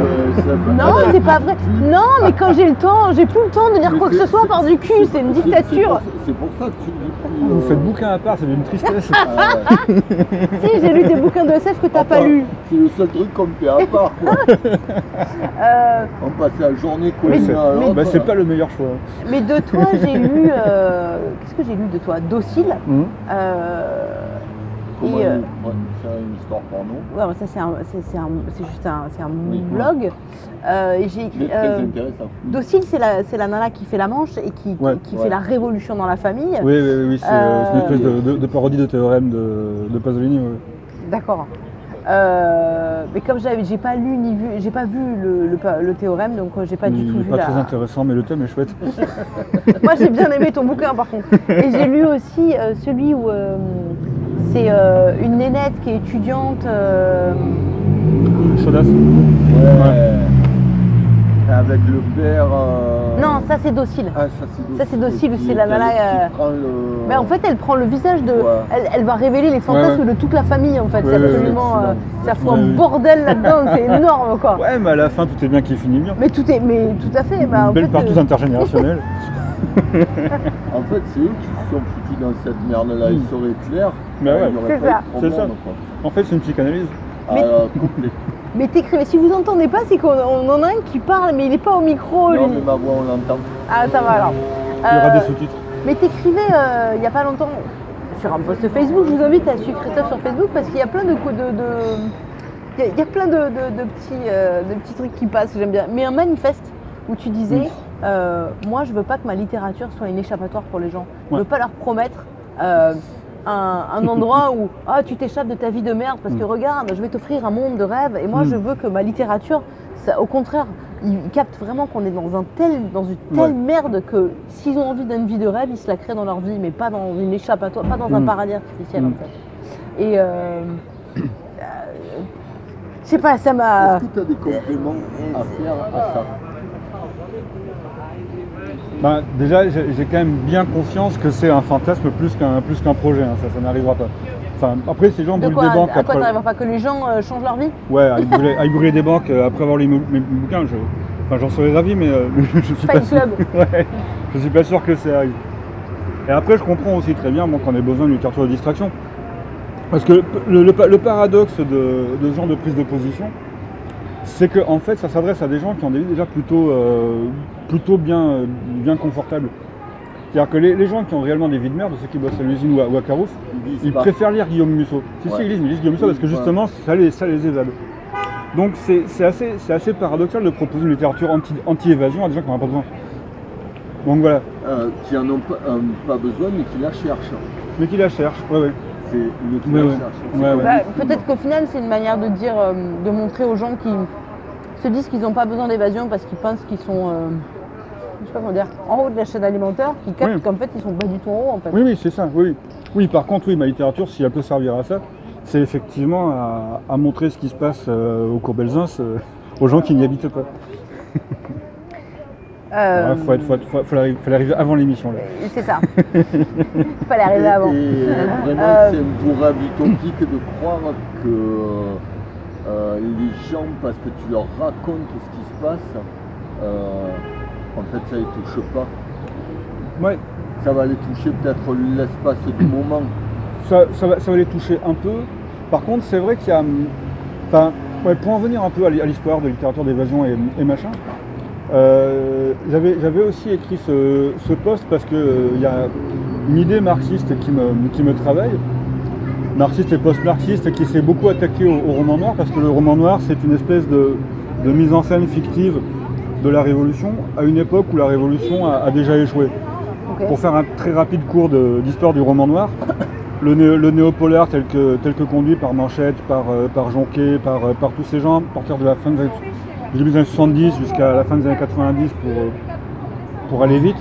Non, c'est pas vrai. Non, mais quand j'ai le temps, j'ai plus le temps de lire Mais quoi que c'est- ce soit c'est- par du cul, c'est une c'est- dictature. C'est c'est pour ça que tu. Vous euh, faites bouquin à part, c'est d'une tristesse. ouais. [laughs] Si, j'ai lu des bouquins de SF que t'as pas lu. C'est le seul truc qu'on fait à part. Quoi. [laughs] Euh, On passait la journée c'est l'un à l'autre. bah, c'est pas le meilleur choix. mais de toi, j'ai lu. euh, Qu'est-ce que j'ai lu de toi? Docile. Euh, Comment et, euh, il- ouais, faire une histoire porno. ouais, mais ça c'est un- c'est- c'est un- c'est juste un, c'est un Oui. blog. Euh, j'ai écrit. euh, intéressant. Docile, c'est la, c'est la nana qui fait la manche et qui, qui- Ouais. qui Ouais. fait la révolution dans la famille. Oui, oui, oui, c'est euh, c'est une Euh, espèce de, de- de parodie de théorème de, de Pasolini. ouais. D'accord. Mais comme j'avais, j'ai pas lu ni vu, j'ai pas vu le, le, le théorème, donc j'ai pas du Il tout vu pas la. très intéressant, mais le thème est chouette. [laughs] Moi j'ai bien aimé ton bouquin par contre. Et j'ai lu aussi celui où c'est une nénette qui est étudiante. Chaudasse. Ouais. Avec le père. euh, Non, ça c'est docile. Ah, ça c'est docile. Ça, c'est docile, Qui- c'est la nana, euh, le- Mais en fait, elle prend le visage de. Ouais. Elle, elle va révéler les fantasmes Ouais, ouais. de toute la famille en fait. Ouais, c'est ouais, absolument. ouais, euh, ça fout Ouais, un ouais. bordel là-dedans, [laughs] c'est énorme quoi. Ouais, mais à la fin, tout est bien qui finit bien. Mais tout est. Mais tout à fait. bah, en Une belle fait, partouze euh, intergénérationnelle. [laughs] En fait, c'est eux qui se sont foutus dans cette merde-là. Ils seraient clairs. Bah ouais. il y aurait C'est ça. C'est ça. En fait, c'est une psychanalyse. Mais- Ah, Mais t'écrivais. Si vous entendez pas, c'est qu'on on en a un qui parle, mais il est pas au micro Non, lui. mais ma voix, on l'entend. Ah, ça va alors. Il y aura Euh, des sous-titres. Mais t'écrivais euh, il n'y a pas longtemps sur un post Facebook, je vous invite à suivre Christophe sur Facebook parce qu'il y a plein de. co- de, de- il y a- il y a plein de, de- de petits, euh, de petits trucs qui passent, j'aime bien. Mais un manifeste où tu disais Oui. euh, Moi, je veux pas que ma littérature soit une échappatoire pour les gens. Je Ouais. veux pas leur promettre. Un, un endroit où ah tu t'échappes de ta vie de merde parce que Mm. regarde je vais t'offrir un monde de rêve et moi Mm. je veux que ma littérature ça, au contraire ils captent vraiment qu'on est dans un tel dans une telle Ouais. merde que s'ils ont envie d'une vie de rêve ils se la créent dans leur vie mais pas dans une échappatoire pas dans un Mm. paradis artificiel en fait et euh, euh, je sais pas ça m'a Est-ce que tu as des compléments à faire à ça? Bah, déjà, j'ai quand même bien conscience que c'est un fantasme plus qu'un plus qu'un projet. hein. Ça, ça n'arrivera pas. Enfin, après, ces gens de brûlent quoi des banques à quoi après. pas que les gens euh, changent leur vie? Ouais, à y brûler, à y brûler des banques euh, après avoir lu mes, mes bouquins. Je... Enfin, j'en serais ravi, mais euh, [laughs] je suis pas sûr. [laughs] Ouais, je suis pas sûr que ça arrive. Et après, je comprends aussi très bien moi, qu'on ait besoin d'une littérature de distraction. Parce que le, le- le paradoxe de, de ce genre de prise de position, c'est que en fait, ça s'adresse à des gens qui ont des vies déjà plutôt, euh, plutôt bien, euh, bien confortables. C'est-à-dire que les, les gens qui ont réellement des vies de merde, ceux qui bossent à l'usine ou à, ou à Carouf, Ils préfèrent lire Guillaume Musso. Si, si, Ouais. ils lisent, mais ils lisent Guillaume Musso parce que justement, ça les, ça les évade. Donc c'est assez, assez paradoxal de proposer une littérature anti- anti-évasion à des gens qui n'en ont pas besoin. Donc voilà, euh, qui en ont pas, euh, pas besoin, mais qui la cherchent. mais qui la cherche, ouais, ouais. C'est une qui Ouais, la ouais. cherche. C'est Ouais, comme ouais. Bah. Peut-être qu'au final, c'est une manière de dire, euh, de montrer aux gens qui se disent qu'ils n'ont pas besoin d'évasion parce qu'ils pensent qu'ils sont, euh, je sais pas comment dire, en haut de la chaîne alimentaire, qui captent Oui. qu'en fait, ils sont pas du tout en haut en fait. Oui, oui, c'est ça, oui. Oui, par contre, oui, ma littérature, si elle peut servir à ça, c'est effectivement à, à montrer ce qui se passe euh, au cours Belzins euh, aux gens qui n'y habitent pas. [laughs] Euh, Il faut, être- faut, être- faut- faut l'arriver- faut l'arriver avant l'émission. là. c'est ça. [laughs] Il fallait arriver avant. Et, vraiment, Euh, c'est un rêve utopique de croire que euh, les gens, parce que tu leur racontes ce qui se passe, euh, en fait, ça les touche pas. Ouais, Ça va les toucher peut-être l'espace du moment. ça, ça va, ça va les toucher un peu. Par contre, c'est vrai qu'il y a. Enfin, ouais, pour en venir un peu à l'hi- à l'histoire de littérature d'évasion et, et machin, euh, j'avais aussi écrit ce, ce post parce qu'il y a une idée marxiste qui me, qui me travaille, marxiste et post-marxiste, qui s'est beaucoup attaqué au, au roman noir parce que le roman noir, c'est une espèce de, de mise en scène fictive de la Révolution à une époque où la Révolution a- a déjà échoué. Pour faire un très rapide cours d'histoire du roman noir, le, le néopolaire tel que, tel que conduit par Manchette, par, euh, par Jonquet, par, euh, par tous ces gens, à partir de la fin des années, début des années 70 jusqu'à la fin des années 90 pour, euh, pour aller vite,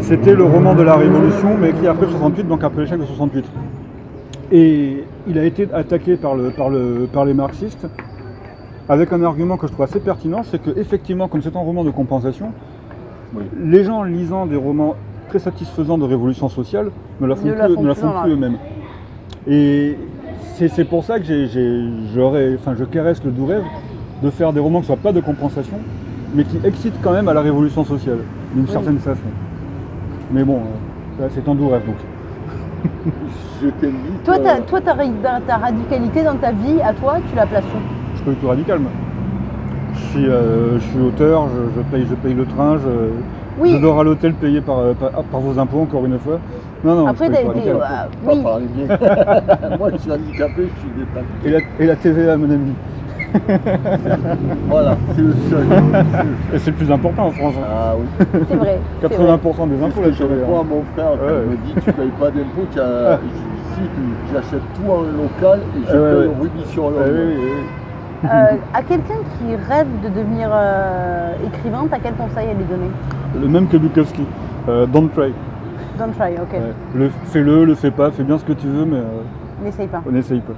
c'était le roman de la Révolution, mais écrit après 68, donc après l'échec de 68. Et il a été attaqué par, le, par, le, par les marxistes avec un argument que je trouve assez pertinent, c'est que effectivement, comme c'est un roman de compensation, Oui. les gens lisant des romans très satisfaisants de révolution sociale ne la font Ne la plus, font ne la font plus eux-mêmes. Et c'est c'est pour ça que j'ai- j'ai- j'aurais, enfin, je caresse le doux rêve de faire des romans qui ne soient pas de compensation, mais qui excitent quand même à la révolution sociale, d'une Oui. certaine façon. Mais bon, euh, c'est un doux rêve donc. [laughs] Je. Toi, ta, euh, toi ta, ra- ta radicalité dans ta vie, à toi, tu la places où? Je suis pas du tout radical, moi. Je suis, euh, je suis auteur, je, je paye, je paye le train, je, Oui. je dors à l'hôtel payé par, par, par vos impôts, encore une fois. Non, non, Après, t'as été. euh, oui. [laughs] Moi, je suis handicapé, je suis détaché. Et la, et la TVA, mon ami. [laughs] Voilà, c'est le seul. Et c'est le plus important en France. hein. Ah oui. C'est vrai. c'est vrai. 80% des impôts, réponds à mon frère Ouais. il me dit tu payes pas d'impôts, tu as- Ah. ici j'achète tout en local et je paye ouais. rubis sur l'homme. Euh, à quelqu'un qui rêve de devenir euh, écrivain, t'as quel conseil à lui donner? Le même que Bukowski. Euh, don't try. Don't try, ok. Fais-le, le fais pas, fais bien ce que tu veux, mais euh, N'essaye pas. on n'essaye pas.